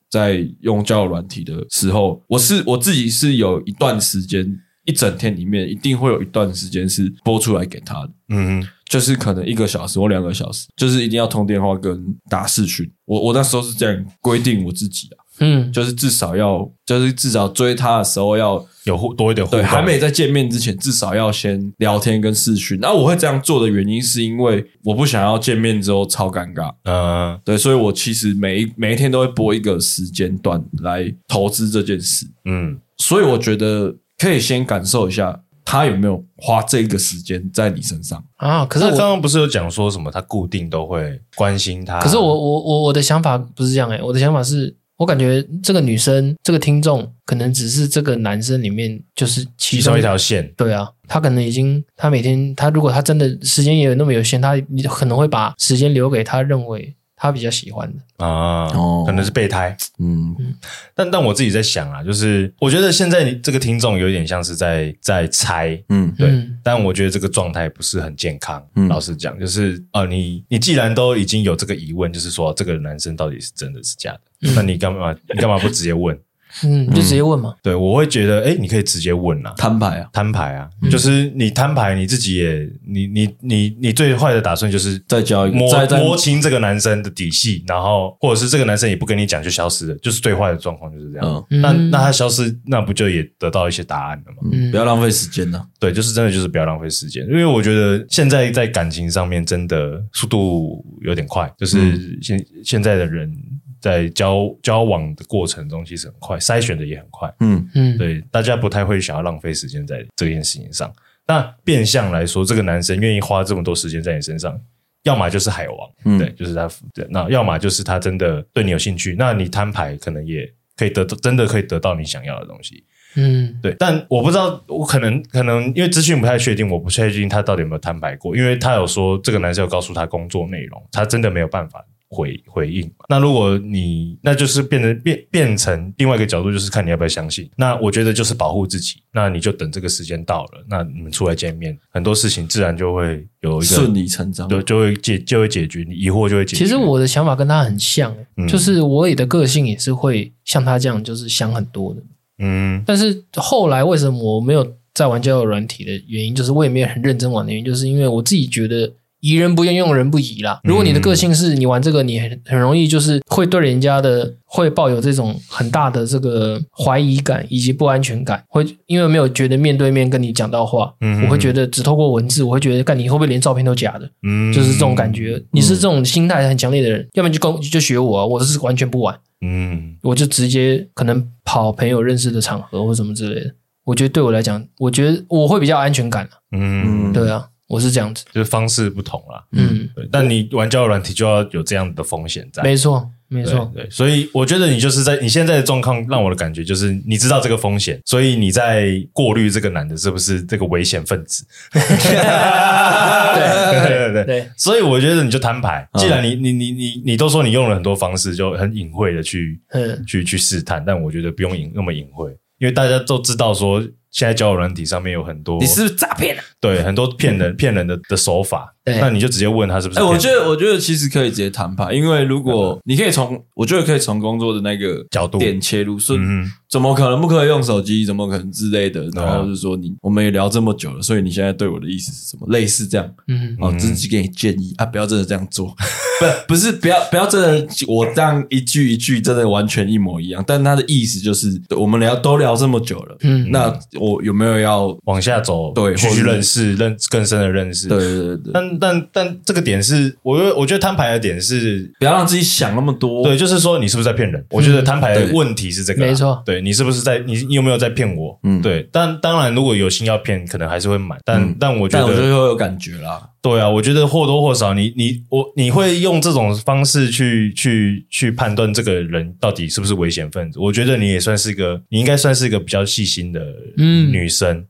在用交友软体的时候，我是我自己是有一段时间。一整天里面一定会有一段时间是播出来给她的。嗯，就是可能一个小时或两个小时，就是一定要通电话跟打视讯。我我那时候是这样规定我自己啊。嗯，就是至少要，就是至少追他的时候要有互多一点互动。对，还没在见面之前，至少要先聊天跟视讯。那我会这样做的原因，是因为我不想要见面之后超尴尬。嗯，对，所以我其实每一每一天都会播一个时间段来投资这件事。嗯，所以我觉得可以先感受一下他有没有花这个时间在你身上啊。可是我刚刚不是有讲说什么，他固定都会关心他。可是我我我我的想法不是这样诶、欸，我的想法是。我感觉这个女生，这个听众可能只是这个男生里面就是其中一条线。对啊，他可能已经，他每天，他如果他真的时间也有那么有限，他你可能会把时间留给他认为。他比较喜欢的。啊，可能是备胎，嗯，但但我自己在想啊，就是我觉得现在你这个听众有点像是在在猜，嗯，对，但我觉得这个状态不是很健康。嗯。老实讲，就是啊，你你既然都已经有这个疑问，就是说这个男生到底是真的是假的，那你干嘛你干嘛不直接问？嗯，就直接问嘛。对，我会觉得，哎，你可以直接问啊，摊牌啊，摊牌啊，就是你摊牌，你自己也，你你你你最坏的打算就是再交一个，摸摸清这个男生的底细，然后或者是这个男生也不跟你讲就消失了，就是最坏的状况就是这样。那那他消失，那不就也得到一些答案了吗？嗯，不要浪费时间呢。对，就是真的就是不要浪费时间，因为我觉得现在在感情上面真的速度有点快，就是现现在的人。在交交往的过程中，其实很快，筛选的也很快。嗯嗯，对，大家不太会想要浪费时间在这件事情上。那变相来说，这个男生愿意花这么多时间在你身上，要么就是海王，嗯、对，就是他。对，那要么就是他真的对你有兴趣。那你摊牌，可能也可以得到，真的可以得到你想要的东西。嗯，对。但我不知道，我可能可能因为资讯不太确定，我不确定他到底有没有摊牌过。因为他有说，这个男生有告诉他工作内容，他真的没有办法。回回应，那如果你那就是变成变变成另外一个角度，就是看你要不要相信。那我觉得就是保护自己，那你就等这个时间到了，那你们出来见面，很多事情自然就会有一个顺理成章，就就会解就会解决，你疑惑就会解决。其实我的想法跟他很像，嗯、就是我也的个性也是会像他这样，就是想很多的。嗯，但是后来为什么我没有在玩交友软体的原因，就是我也没有很认真玩的原因，就是因为我自己觉得。疑人不愿用人不疑啦。如果你的个性是你玩这个，你很很容易就是会对人家的会抱有这种很大的这个怀疑感以及不安全感，会因为没有觉得面对面跟你讲到话，嗯我会觉得只透过文字，我会觉得干你会不会连照片都假的？嗯，就是这种感觉。你是这种心态很强烈的人，要不然就跟就学我啊，我是完全不玩，嗯，我就直接可能跑朋友认识的场合或什么之类的。我觉得对我来讲，我觉得我会比较安全感。嗯，对啊。我是这样子，就是方式不同啦。嗯，对。但你玩交友软体就要有这样的风险在。没错，没错。对，所以我觉得你就是在你现在的状况，让我的感觉就是你知道这个风险，所以你在过滤这个男的是不是这个危险分子。对对对对对。所以我觉得你就摊牌，既然你你你你你都说你用了很多方式，就很隐晦的去去去试探，但我觉得不用隐那么隐晦，因为大家都知道说。现在交友软体上面有很多，你是不是诈骗啊？对，很多骗人骗人的的手法。那你就直接问他是不是？哎，我觉得，我觉得其实可以直接谈判，因为如果你可以从，我觉得可以从工作的那个角度点切入，说怎么可能不可以用手机？怎么可能之类的？然后就说，你我们也聊这么久了，所以你现在对我的意思是什么？类似这样，嗯，哦，自己给你建议啊，不要真的这样做，不，不是，不要，不要真的我这样一句一句真的完全一模一样，但他的意思就是，我们聊都聊这么久了，嗯，那我有没有要往下走？对，继续认识，认更深的认识。对对对，但但但这个。个点是，我觉得我觉得摊牌的点是不要让自己想那么多。对，就是说你是不是在骗人？我觉得摊牌的问题是这个，没错。对，你是不是在你你有没有在骗我？嗯，对。但当然，如果有心要骗，可能还是会买。但但我觉得，我觉得会有感觉啦。对啊，我觉得或多或少，你你我你会用这种方式去去去判断这个人到底是不是危险分子。我觉得你也算是一个，你应该算是一个比较细心的女生。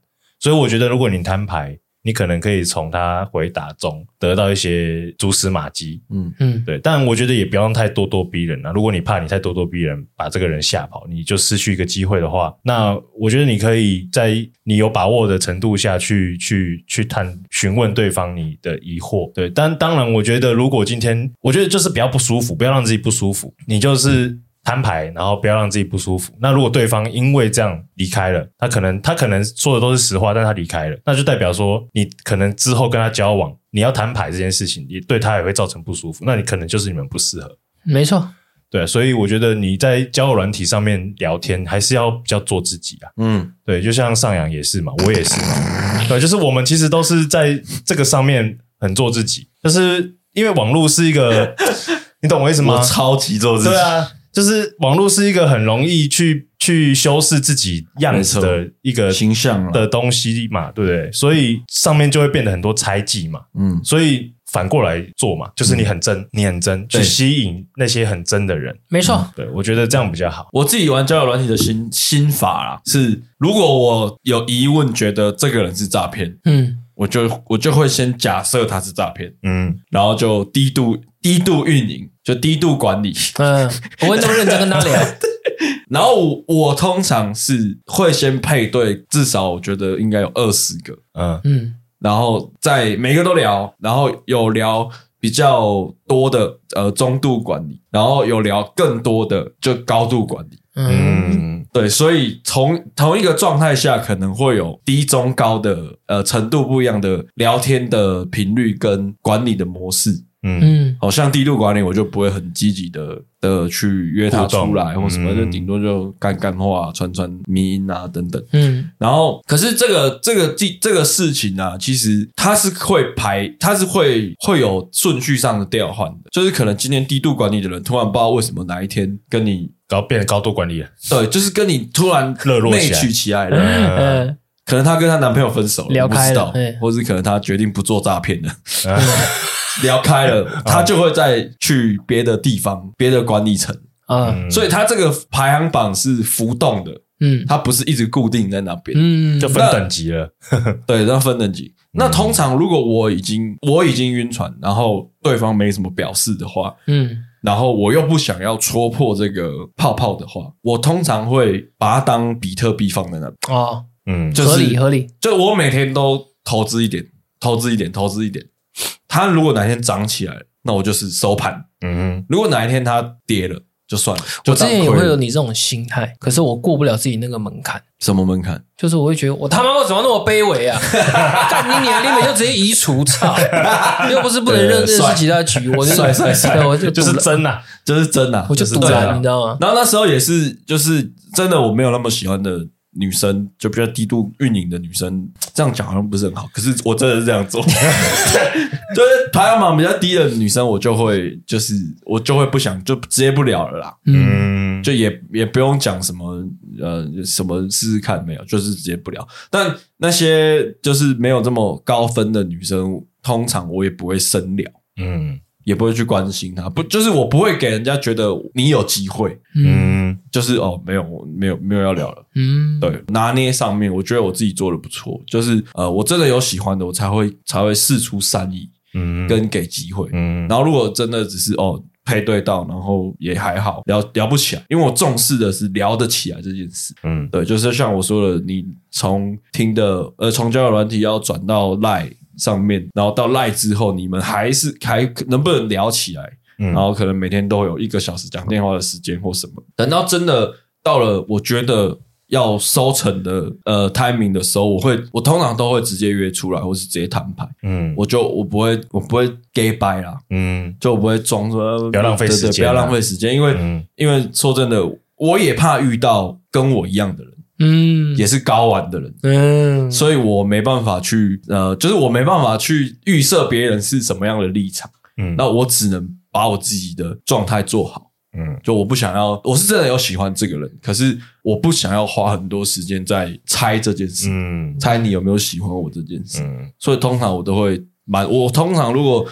所以我觉得，如果你摊牌。你可能可以从他回答中得到一些蛛丝马迹，嗯嗯，对。但我觉得也不要太咄咄逼人啊。如果你怕你太咄咄逼人，把这个人吓跑，你就失去一个机会的话，那我觉得你可以在你有把握的程度下去去去探询问对方你的疑惑。对，但当然，我觉得如果今天我觉得就是比较不舒服，不要让自己不舒服，你就是摊牌，然后不要让自己不舒服。那如果对方因为这样离开了，他可能他可能说的都是实话，但他离开了，那就代表说你可能之后跟他交往，你要摊牌这件事情，也对他也会造成不舒服。那你可能就是你们不适合。没错。对，所以我觉得你在交友软体上面聊天，还是要比较做自己啊。嗯，对，就像上扬也是嘛，我也是嘛。对，就是我们其实都是在这个上面很做自己，就是因为网络是一个，你懂我意思吗？我超级做自己。对啊，就是网络是一个很容易去去修饰自己样子的一个形象的东西嘛，对不对？所以上面就会变得很多猜忌嘛。嗯，所以。反过来做嘛，就是你很真，嗯、你很真，去吸引那些很真的人。没错，嗯，对，我觉得这样比较好。我自己玩交友软体的心心法啊，是如果我有疑问，觉得这个人是诈骗，嗯，我就我就会先假设他是诈骗，嗯，然后就低度低度运营，就低度管理，嗯，我会这么认真跟他聊。然后我，我通常是会先配对，至少我觉得应该有二十个，嗯嗯。然后在每个都聊，然后有聊比较多的呃中度管理，然后有聊更多的就高度管理。嗯，对，所以从同一个状态下可能会有低、中、高的呃程度不一样的聊天的频率跟管理的模式。嗯，好像低度管理，我就不会很积极的的去约他出来或什么，就顶多就干干话、传传迷音啊等等。嗯，然后可是这个这个这这个事情啊，其实它是会排，它是会会有顺序上的调换的，就是可能今天低度管理的人突然不知道为什么哪一天跟你高变成高度管理了，对，就是跟你突然热络起来，起来了。嗯，可能她跟她男朋友分手了，聊开了，或是可能她决定不做诈骗了。聊开了，她就会再去别的地方、别的管理层。啊，所以她这个排行榜是浮动的，嗯，它不是一直固定在那边，嗯，就分等级了，对，要分等级。那通常如果我已经我已经晕船，然后对方没什么表示的话，嗯，然后我又不想要戳破这个泡泡的话，我通常会把它当比特币放在那边啊，嗯，合理合理，就我每天都投资一点，投资一点，投资一点。它如果哪天涨起来了，那我就是收盘。嗯哼，如果哪一天它跌了，就算了。就我之前也会有你这种心态，可是我过不了自己那个门槛。什么门槛？就是我会觉得我他妈为什么那么卑微啊？干你娘！你们就直接移除，操！又不是不能认认识其他局，我就帅帅帅，我就就是真呐，就是真呐，我就赌了，你知道吗？然后那时候也是，就是真的，我没有那么喜欢的。女生就比较低度运营的女生，这样讲好像不是很好，可是我真的是这样做。就是排行榜比较低的女生，我就会就是我就会不想就直接不聊了啦。嗯，就也也不用讲什么呃什么试试看没有，就是直接不聊。但那些就是没有这么高分的女生，通常我也不会深聊。嗯。也不会去关心他，不就是我不会给人家觉得你有机会，嗯，就是哦，没有，没有，没有要聊了，嗯，对，拿捏上面，我觉得我自己做的不错，就是呃，我真的有喜欢的，我才会才会试出善意，嗯，跟给机会，嗯，然后如果真的只是哦配对到，然后也还好，聊聊不起来，因为我重视的是聊得起来这件事，嗯，对，就是像我说的，你从听的呃从交友软体要转到 Line。上面，然后到赖之后，你们还是还能不能聊起来？嗯，然后可能每天都有一个小时讲电话的时间或什么。等到真的到了，我觉得要收成的呃 timing 的时候，我会我通常都会直接约出来，或是直接摊牌。嗯，我就我不会我不会 gay bye 啦。嗯，就我不会装说不要浪费时间，不要浪费时间，因为、嗯、因为说真的，我也怕遇到跟我一样的人。嗯，也是高玩的人，嗯，所以我没办法去，呃，就是我没办法去预设别人是什么样的立场，嗯，那我只能把我自己的状态做好，嗯，就我不想要，我是真的有喜欢这个人，可是我不想要花很多时间在猜这件事，嗯，猜你有没有喜欢我这件事，嗯，所以通常我都会蛮，我通常如果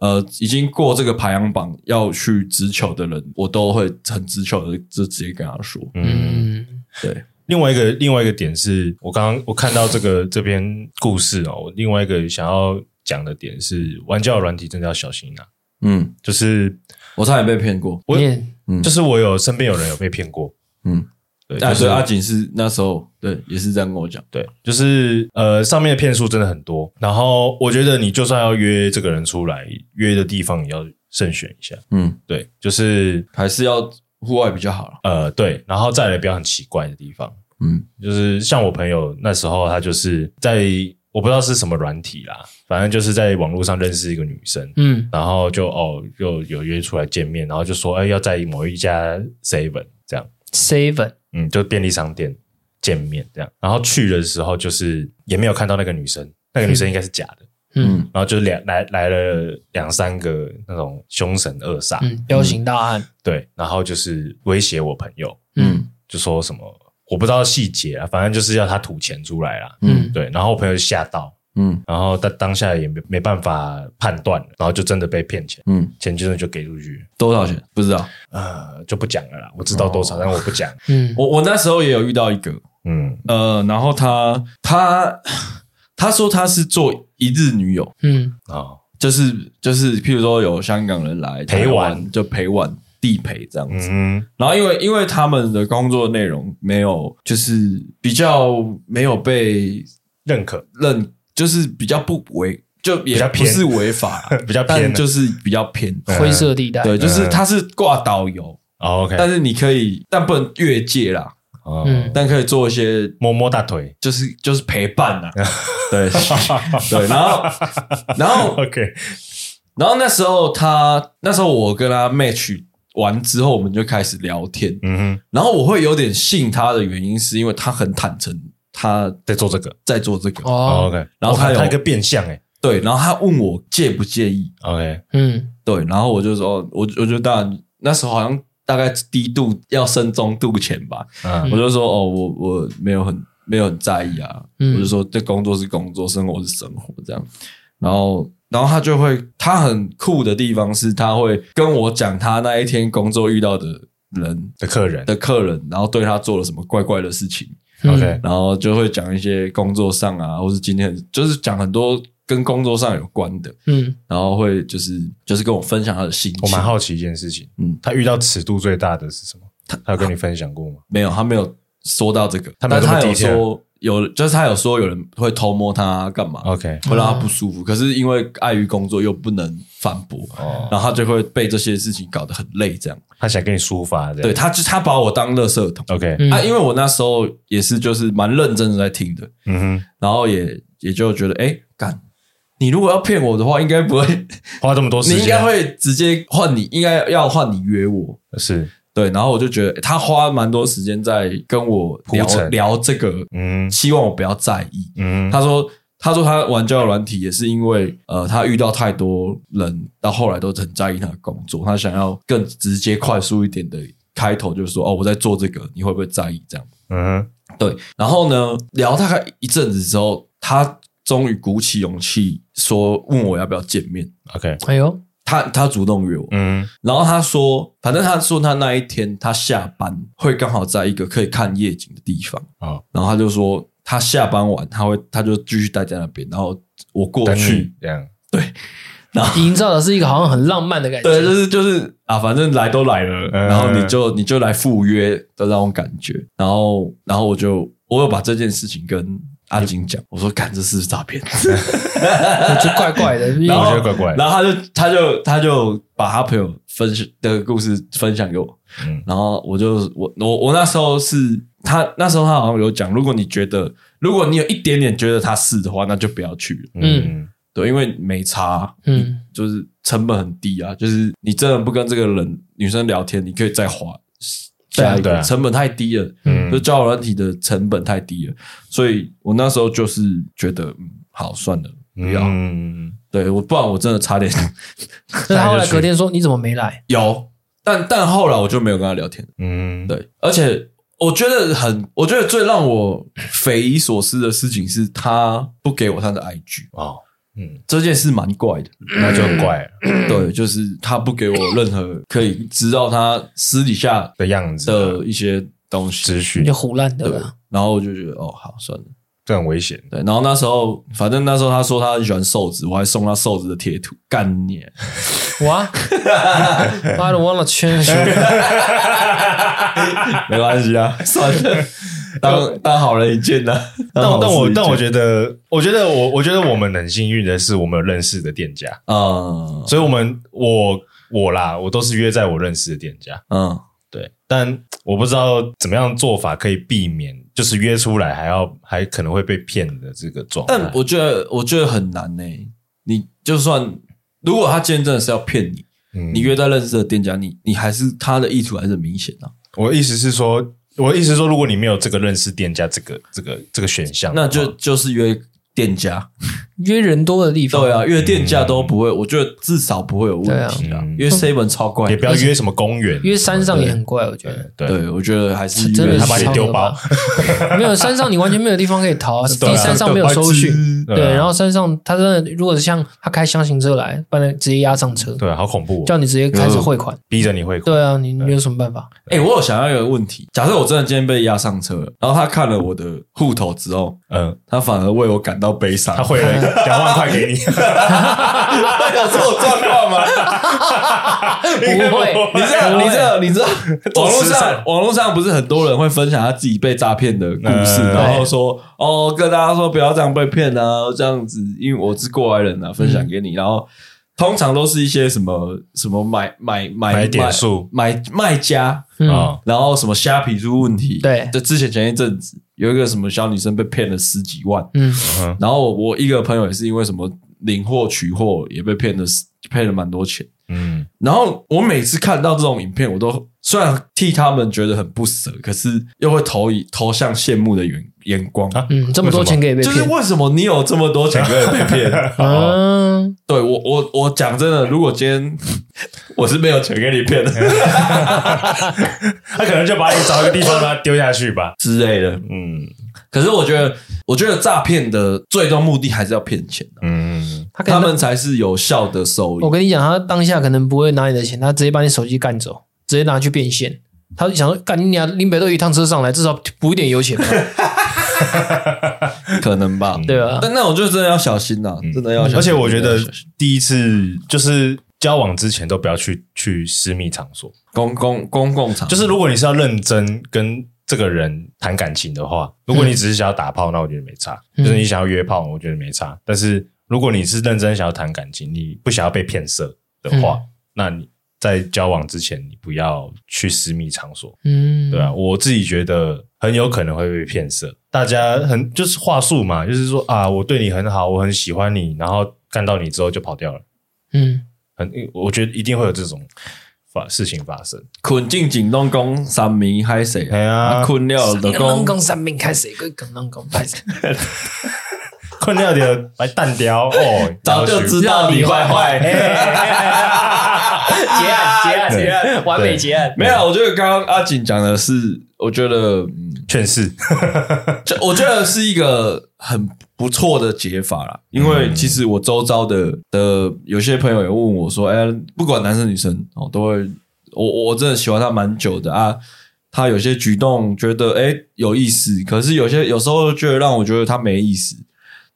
呃已经过这个排行榜要去直球的人，我都会很直球的就直接跟他说，嗯，对。另外一个另外一个点是我刚刚我看到这个这篇故事哦，我另外一个想要讲的点是，玩交友软体真的要小心啊。嗯，就是我差点被骗过，我也，嗯，就是我有身边有人有被骗过。嗯，对，但是阿锦是那时候对也是这样跟我讲，对，就是呃上面的骗术真的很多，然后我觉得你就算要约这个人出来，约的地方也要慎选一下。嗯，对，就是还是要。户外比较好。了。呃，对，然后再来比较很奇怪的地方，嗯，就是像我朋友那时候，他就是在我不知道是什么软体啦，反正就是在网络上认识一个女生，嗯，然后就哦，又有约出来见面，然后就说，哎，要在某一家 Seven 这样，Seven，嗯，就便利商店见面这样，然后去的时候就是也没有看到那个女生，那个女生应该是假的。嗯嗯，然后就两来来了两三个那种凶神恶煞，嗯，彪形大汉，对，然后就是威胁我朋友，嗯，就说什么我不知道细节啊，反正就是要他吐钱出来啦，嗯，对，然后我朋友就吓到，嗯，然后当当下也没没办法判断，然后就真的被骗钱，嗯，钱真的就给出去，多少钱？不知道，呃，就不讲了啦，我知道多少，但我不讲，嗯，我我那时候也有遇到一个，嗯，呃，然后他他。他说他是做一日女友，嗯。啊，就是就是，譬如说有香港人来陪玩，就陪玩地陪这样子。嗯，然后因为因为他们的工作内容没有，就是比较没有被认可，认就是比较不违，就也不是违法，比较偏，就是比较偏。灰色地带。对，就是他是挂导游，OK，但是你可以，但不能越界啦。嗯，但可以做一些摸摸大腿，就是就是陪伴呐，对。对，然后然后 OK，然后那时候他那时候我跟他 match 完之后，我们就开始聊天，嗯哼，然后我会有点信他的原因，是因为他很坦诚，他在做这个，在做这个。哦，OK，然后他有一个变相诶，对，然后他问我介不介意，OK，嗯，对，然后我就说，我我觉得当然那时候好像。大概低度要升中度前吧，嗯、我就说哦，我我没有很没有很在意啊，嗯、我就说这工作是工作，生活是生活这样。然后然后他就会，他很酷的地方是他会跟我讲他那一天工作遇到的人的客人。的客人，然后对他做了什么怪怪的事情。OK，然后就会讲一些工作上啊，或是今天就是讲很多。跟工作上有关的，嗯，然后会就是就是跟我分享他的心情。我蛮好奇一件事情，嗯，他遇到尺度最大的是什么？他他有跟你分享过吗？没有，他没有说到这个。他没有，他有说有，就是他有说有人会偷摸他干嘛？OK，会让他不舒服。可是因为碍于工作又不能反驳，哦，然后他就会被这些事情搞得很累。这样，他想跟你抒发，对，他就他把我当垃圾桶。OK，啊，因为我那时候也是就是蛮认真的在听的，嗯哼，然后也也就觉得哎干。你如果要骗我的话，应该不会花这么多时间。你应该会直接换你，应该要换你约我，是对。然后我就觉得他花蛮多时间在跟我聊成聊这个，嗯，希望我不要在意。嗯，他说他说他玩交友软体也是因为呃，他遇到太多人，到后来都很在意他的工作，他想要更直接、快速一点的开头，就是说哦，我在做这个，你会不会在意？这样，嗯，对。然后呢，聊大概一阵子之后，他。终于鼓起勇气说，问我要不要见面。OK，哎呦，他他主动约我，嗯，然后他说，反正他说他那一天他下班会刚好在一个可以看夜景的地方。啊，哦、然后他就说他下班完他会他就继续待在那边，然后我过去这样。对，然后营造的是一个好像很浪漫的感觉，对，就是就是啊，反正来都来了，嗯、然后你就你就来赴约的那种感觉，然后然后我就我有把这件事情跟。阿金讲，我说：“干，这是诈骗，就怪怪的。”然后我觉得怪怪，然后他就他就他就把他朋友分享的故事分享给我，嗯，然后我就我我我那时候是他那时候他好像有讲，如果你觉得如果你有一点点觉得他是的话，那就不要去了，嗯，对，因为没差，嗯，就是成本很低啊，就是你真的不跟这个人女生聊天，你可以再花。下一个成本太低了，嗯，就交友软体的成本太低了，所以我那时候就是觉得，嗯，好算了，不要，嗯，对我，不然我真的差点。那他后来隔天说你怎么没来？有，但但后来我就没有跟他聊天，嗯，对，而且我觉得很，我觉得最让我匪夷所思的事情是他不给我他的 IG 哦。嗯，这件事蛮怪的，那就很怪了。对，就是他不给我任何可以知道他私底下的样子的一些东西。资讯，就胡乱的。吧，然后我就觉得，哦，好，算了，这很危险。对，然后那时候，反正那时候他说他很喜欢瘦子，我还送他瘦子的贴图，干你！哇，妈的，忘了圈圈，没关系啊，算了。当当好人一件呢、啊？但但我但我觉得，我觉得我我觉得我们很幸运的是，我们有认识的店家啊，嗯、所以我们我我啦，我都是约在我认识的店家，嗯，对，但我不知道怎么样做法可以避免，就是约出来还要还可能会被骗的这个状态。但我觉得我觉得很难呢、欸。你就算如果他今天真的是要骗你，嗯、你约在认识的店家，你你还是他的意图还是很明显啊。我的意思是说，我的意思说，如果你没有这个认识店家这个这个这个选项，那就就是因为店家。约人多的地方，对啊，约店家都不会，我觉得至少不会有问题啊。约 seven 超怪，也不要约什么公园，约山上也很怪，我觉得。对，我觉得还是真的他把你丢包，没有山上你完全没有地方可以逃啊。第山上没有收讯，对，然后山上他真的如果是像他开厢型车来，把你直接压上车，对，好恐怖，叫你直接开始汇款，逼着你汇款。对啊，你你有什么办法？哎，我有想要一个问题，假设我真的今天被压上车了，然后他看了我的户头之后，嗯，他反而为我感到悲伤，他汇了 两万块给你。他 有这种状况吗？不会，你知道，你知道，你知道，网络上，网络上不是很多人会分享他自己被诈骗的故事，然后说，哦，跟大家说不要这样被骗啊，这样子，因为我是过来人啊，分享给你。然后通常都是一些什么什么买买买买点数。买卖家啊，然后什么虾皮出问题，对，就之前前一阵子有一个什么小女生被骗了十几万，嗯，然后我一个朋友也是因为什么。领货取货也被骗了，骗了蛮多钱。嗯，然后我每次看到这种影片，我都虽然替他们觉得很不舍，可是又会投以投向羡慕的眼眼光。嗯，这么多钱可以被骗，就是为什么你有这么多钱可以被骗？嗯，对我我我讲真的，如果今天 我是没有钱给你骗的，他可能就把你找一个地方把它丢下去吧之类的。嗯。可是我觉得，我觉得诈骗的最终目的还是要骗钱。嗯，他他们才是有效的收益。我跟你讲，他当下可能不会拿你的钱，他直接把你手机干走，直接拿去变现。他想说，干你俩林北都一趟车上来，至少补一点油钱吧。可能吧，对啊。但那我就真的要小心呐，真的要小心。而且我觉得第一次就是交往之前都不要去去私密场所、公公公共场所。就是如果你是要认真跟。这个人谈感情的话，如果你只是想要打炮，那我觉得没差；就是你想要约炮，我觉得没差。但是如果你是认真想要谈感情，你不想要被骗色的话，那你在交往之前，你不要去私密场所。嗯，对啊，我自己觉得很有可能会被骗色。大家很就是话术嘛，就是说啊，我对你很好，我很喜欢你，然后看到你之后就跑掉了。嗯，很，我觉得一定会有这种。发事情发生，困进井东宫三明开水，哎呀，困了的宫三明海水，跟跟东宫海水，困了的来单雕哦，早就知道你坏坏，结案结案结案，完美结案。没有，我觉得刚刚阿锦讲的是，我觉得劝世，就我觉得是一个很。不错的解法啦，因为其实我周遭的的有些朋友也问我说：“哎，不管男生女生哦，都会我我真的喜欢他蛮久的啊。他有些举动觉得哎有意思，可是有些有时候觉得让我觉得他没意思。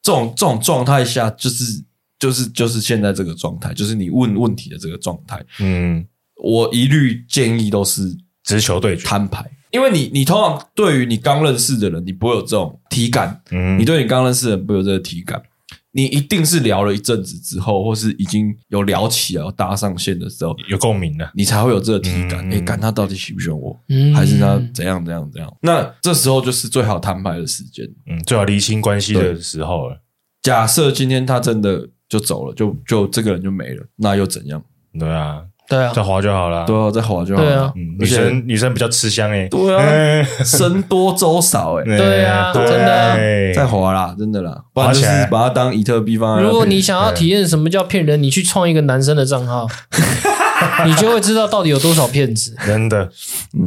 这种这种状态下，就是就是就是现在这个状态，就是你问问题的这个状态。嗯，我一律建议都是直球对决摊牌。”因为你，你通常对于你刚认识的人，你不会有这种体感。嗯，你对你刚认识的人不会有这个体感，你一定是聊了一阵子之后，或是已经有聊起来、搭上线的时候，有共鸣的，你才会有这个体感。你，看他到底喜不喜欢我，嗯，还是他怎样怎样怎样？那这时候就是最好摊牌的时间，嗯，最好厘清关系的时候了。假设今天他真的就走了，就就这个人就没了，那又怎样？对啊。对啊，再滑就好了。对啊，再滑就好了。对啊，女生女生比较吃香诶。对啊，僧多粥少诶。对啊，真的。再滑啦，真的啦，不然就是把它当比特币放在。如果你想要体验什么叫骗人，你去创一个男生的账号。你就会知道到底有多少骗子，真的，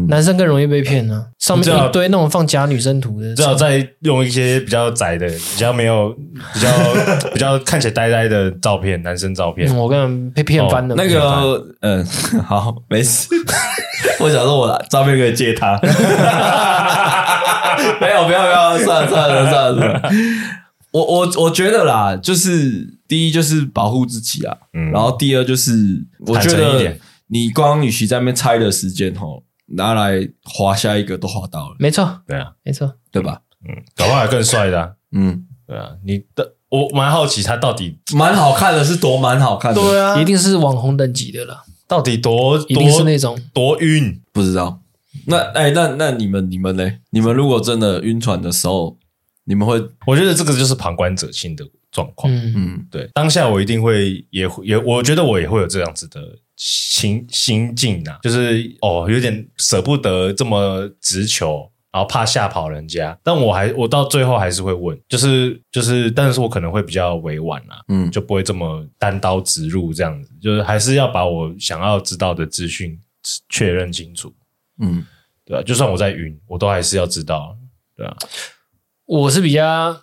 男生更容易被骗呢。上面一堆那种放假女生图的，最好再用一些比较窄的、比较没有、比较 比较看起来呆呆的照片，男生照片。我跟被骗翻了。那个，嗯，好，没事。我想说，我照片可以借他。没有，不要，不要，算了，算了，算了，算了。我我我觉得啦，就是第一就是保护自己啊，嗯，然后第二就是我觉得你光与其在那边猜的时间吼，拿来划下一个都划到了，没错，对啊，没错，对吧？嗯，搞不好还更帅的，啊，嗯，对啊，你的我蛮好奇他到底蛮好看的，是多蛮好看的，对啊，一定是网红等级的了。到底多一定是那种多晕？不知道。那哎，那那你们你们呢？你们如果真的晕船的时候，你们会？我觉得这个就是旁观者清的状况。嗯嗯，对，当下我一定会也也，我觉得我也会有这样子的心心境啊，就是哦，有点舍不得这么直球。然后怕吓跑人家，但我还我到最后还是会问，就是就是，但是我可能会比较委婉啦，嗯，就不会这么单刀直入这样子，就是还是要把我想要知道的资讯确认清楚，嗯，对啊，就算我在晕，我都还是要知道，对啊。我是比较，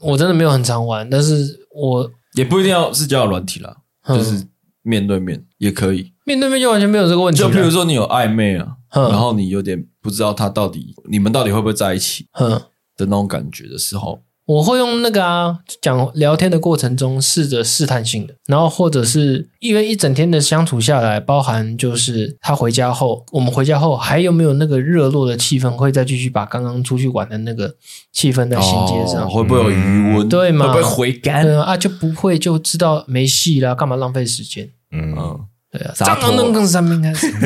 我真的没有很常玩，但是我也不一定要是交友软体啦，嗯、就是面对面也可以，面对面就完全没有这个问题。就比如说你有暧昧啊。然后你有点不知道他到底你们到底会不会在一起，嗯的那种感觉的时候，我会用那个啊，讲聊天的过程中试着试探性的，然后或者是因为一整天的相处下来，包含就是他回家后，我们回家后还有没有那个热络的气氛，会再继续把刚刚出去玩的那个气氛再衔接上，哦、会不会有余温？对吗？会不会回甘？对啊，就不会就知道没戏啦，干嘛浪费时间？嗯。嗯对啊，张刚能跟三明开始。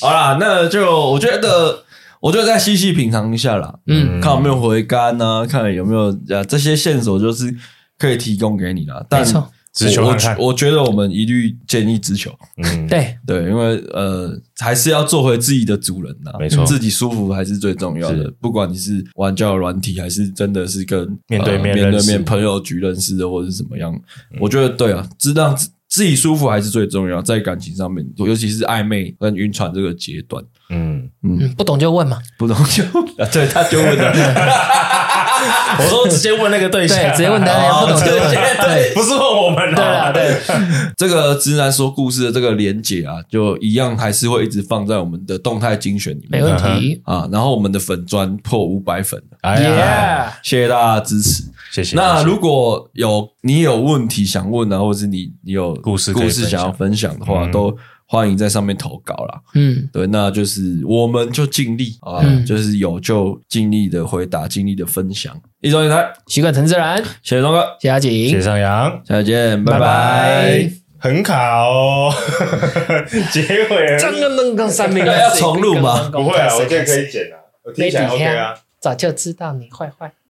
好啦，那就我觉得，我就再细细品尝一下啦。嗯，看有没有回甘啊，看有没有啊，这些线索就是可以提供给你啦。但直球看看我，我觉得我们一律建议直球。嗯，对对，因为呃，还是要做回自己的主人呐。没错，自己舒服还是最重要的。不管你是玩交友软体，还是真的是跟面对面、呃、面对面朋友局认识的，或者是怎么样，嗯、我觉得对啊，知道自己舒服还是最重要。在感情上面，尤其是暧昧跟晕船这个阶段，嗯嗯，不懂就问嘛，不懂就啊，对，他就问了。我说直接问那个对象，对，直接问大家不懂。就问，对，不是问我们。对啊，对，这个直男说故事的这个连结啊，就一样还是会一直放在我们的动态精选里面，没问题。啊。然后我们的粉专破五百粉，哎呀，谢谢大家支持，谢谢。那如果有你有问题想问啊，或者是你你有故事故事想要分享的话，都。欢迎在上面投稿啦。嗯，对，那就是我们就尽力啊，嗯、就是有就尽力的回答，尽力的分享。一周一台，习惯成自然。谢谢东哥，谢谢阿景，谢谢上扬，下次见，拜拜。拜拜很卡哦，结尾张个能跟三明要重录吗？不会啊，我这个可以剪啊，我听起来 OK 啊。早就知道你坏坏。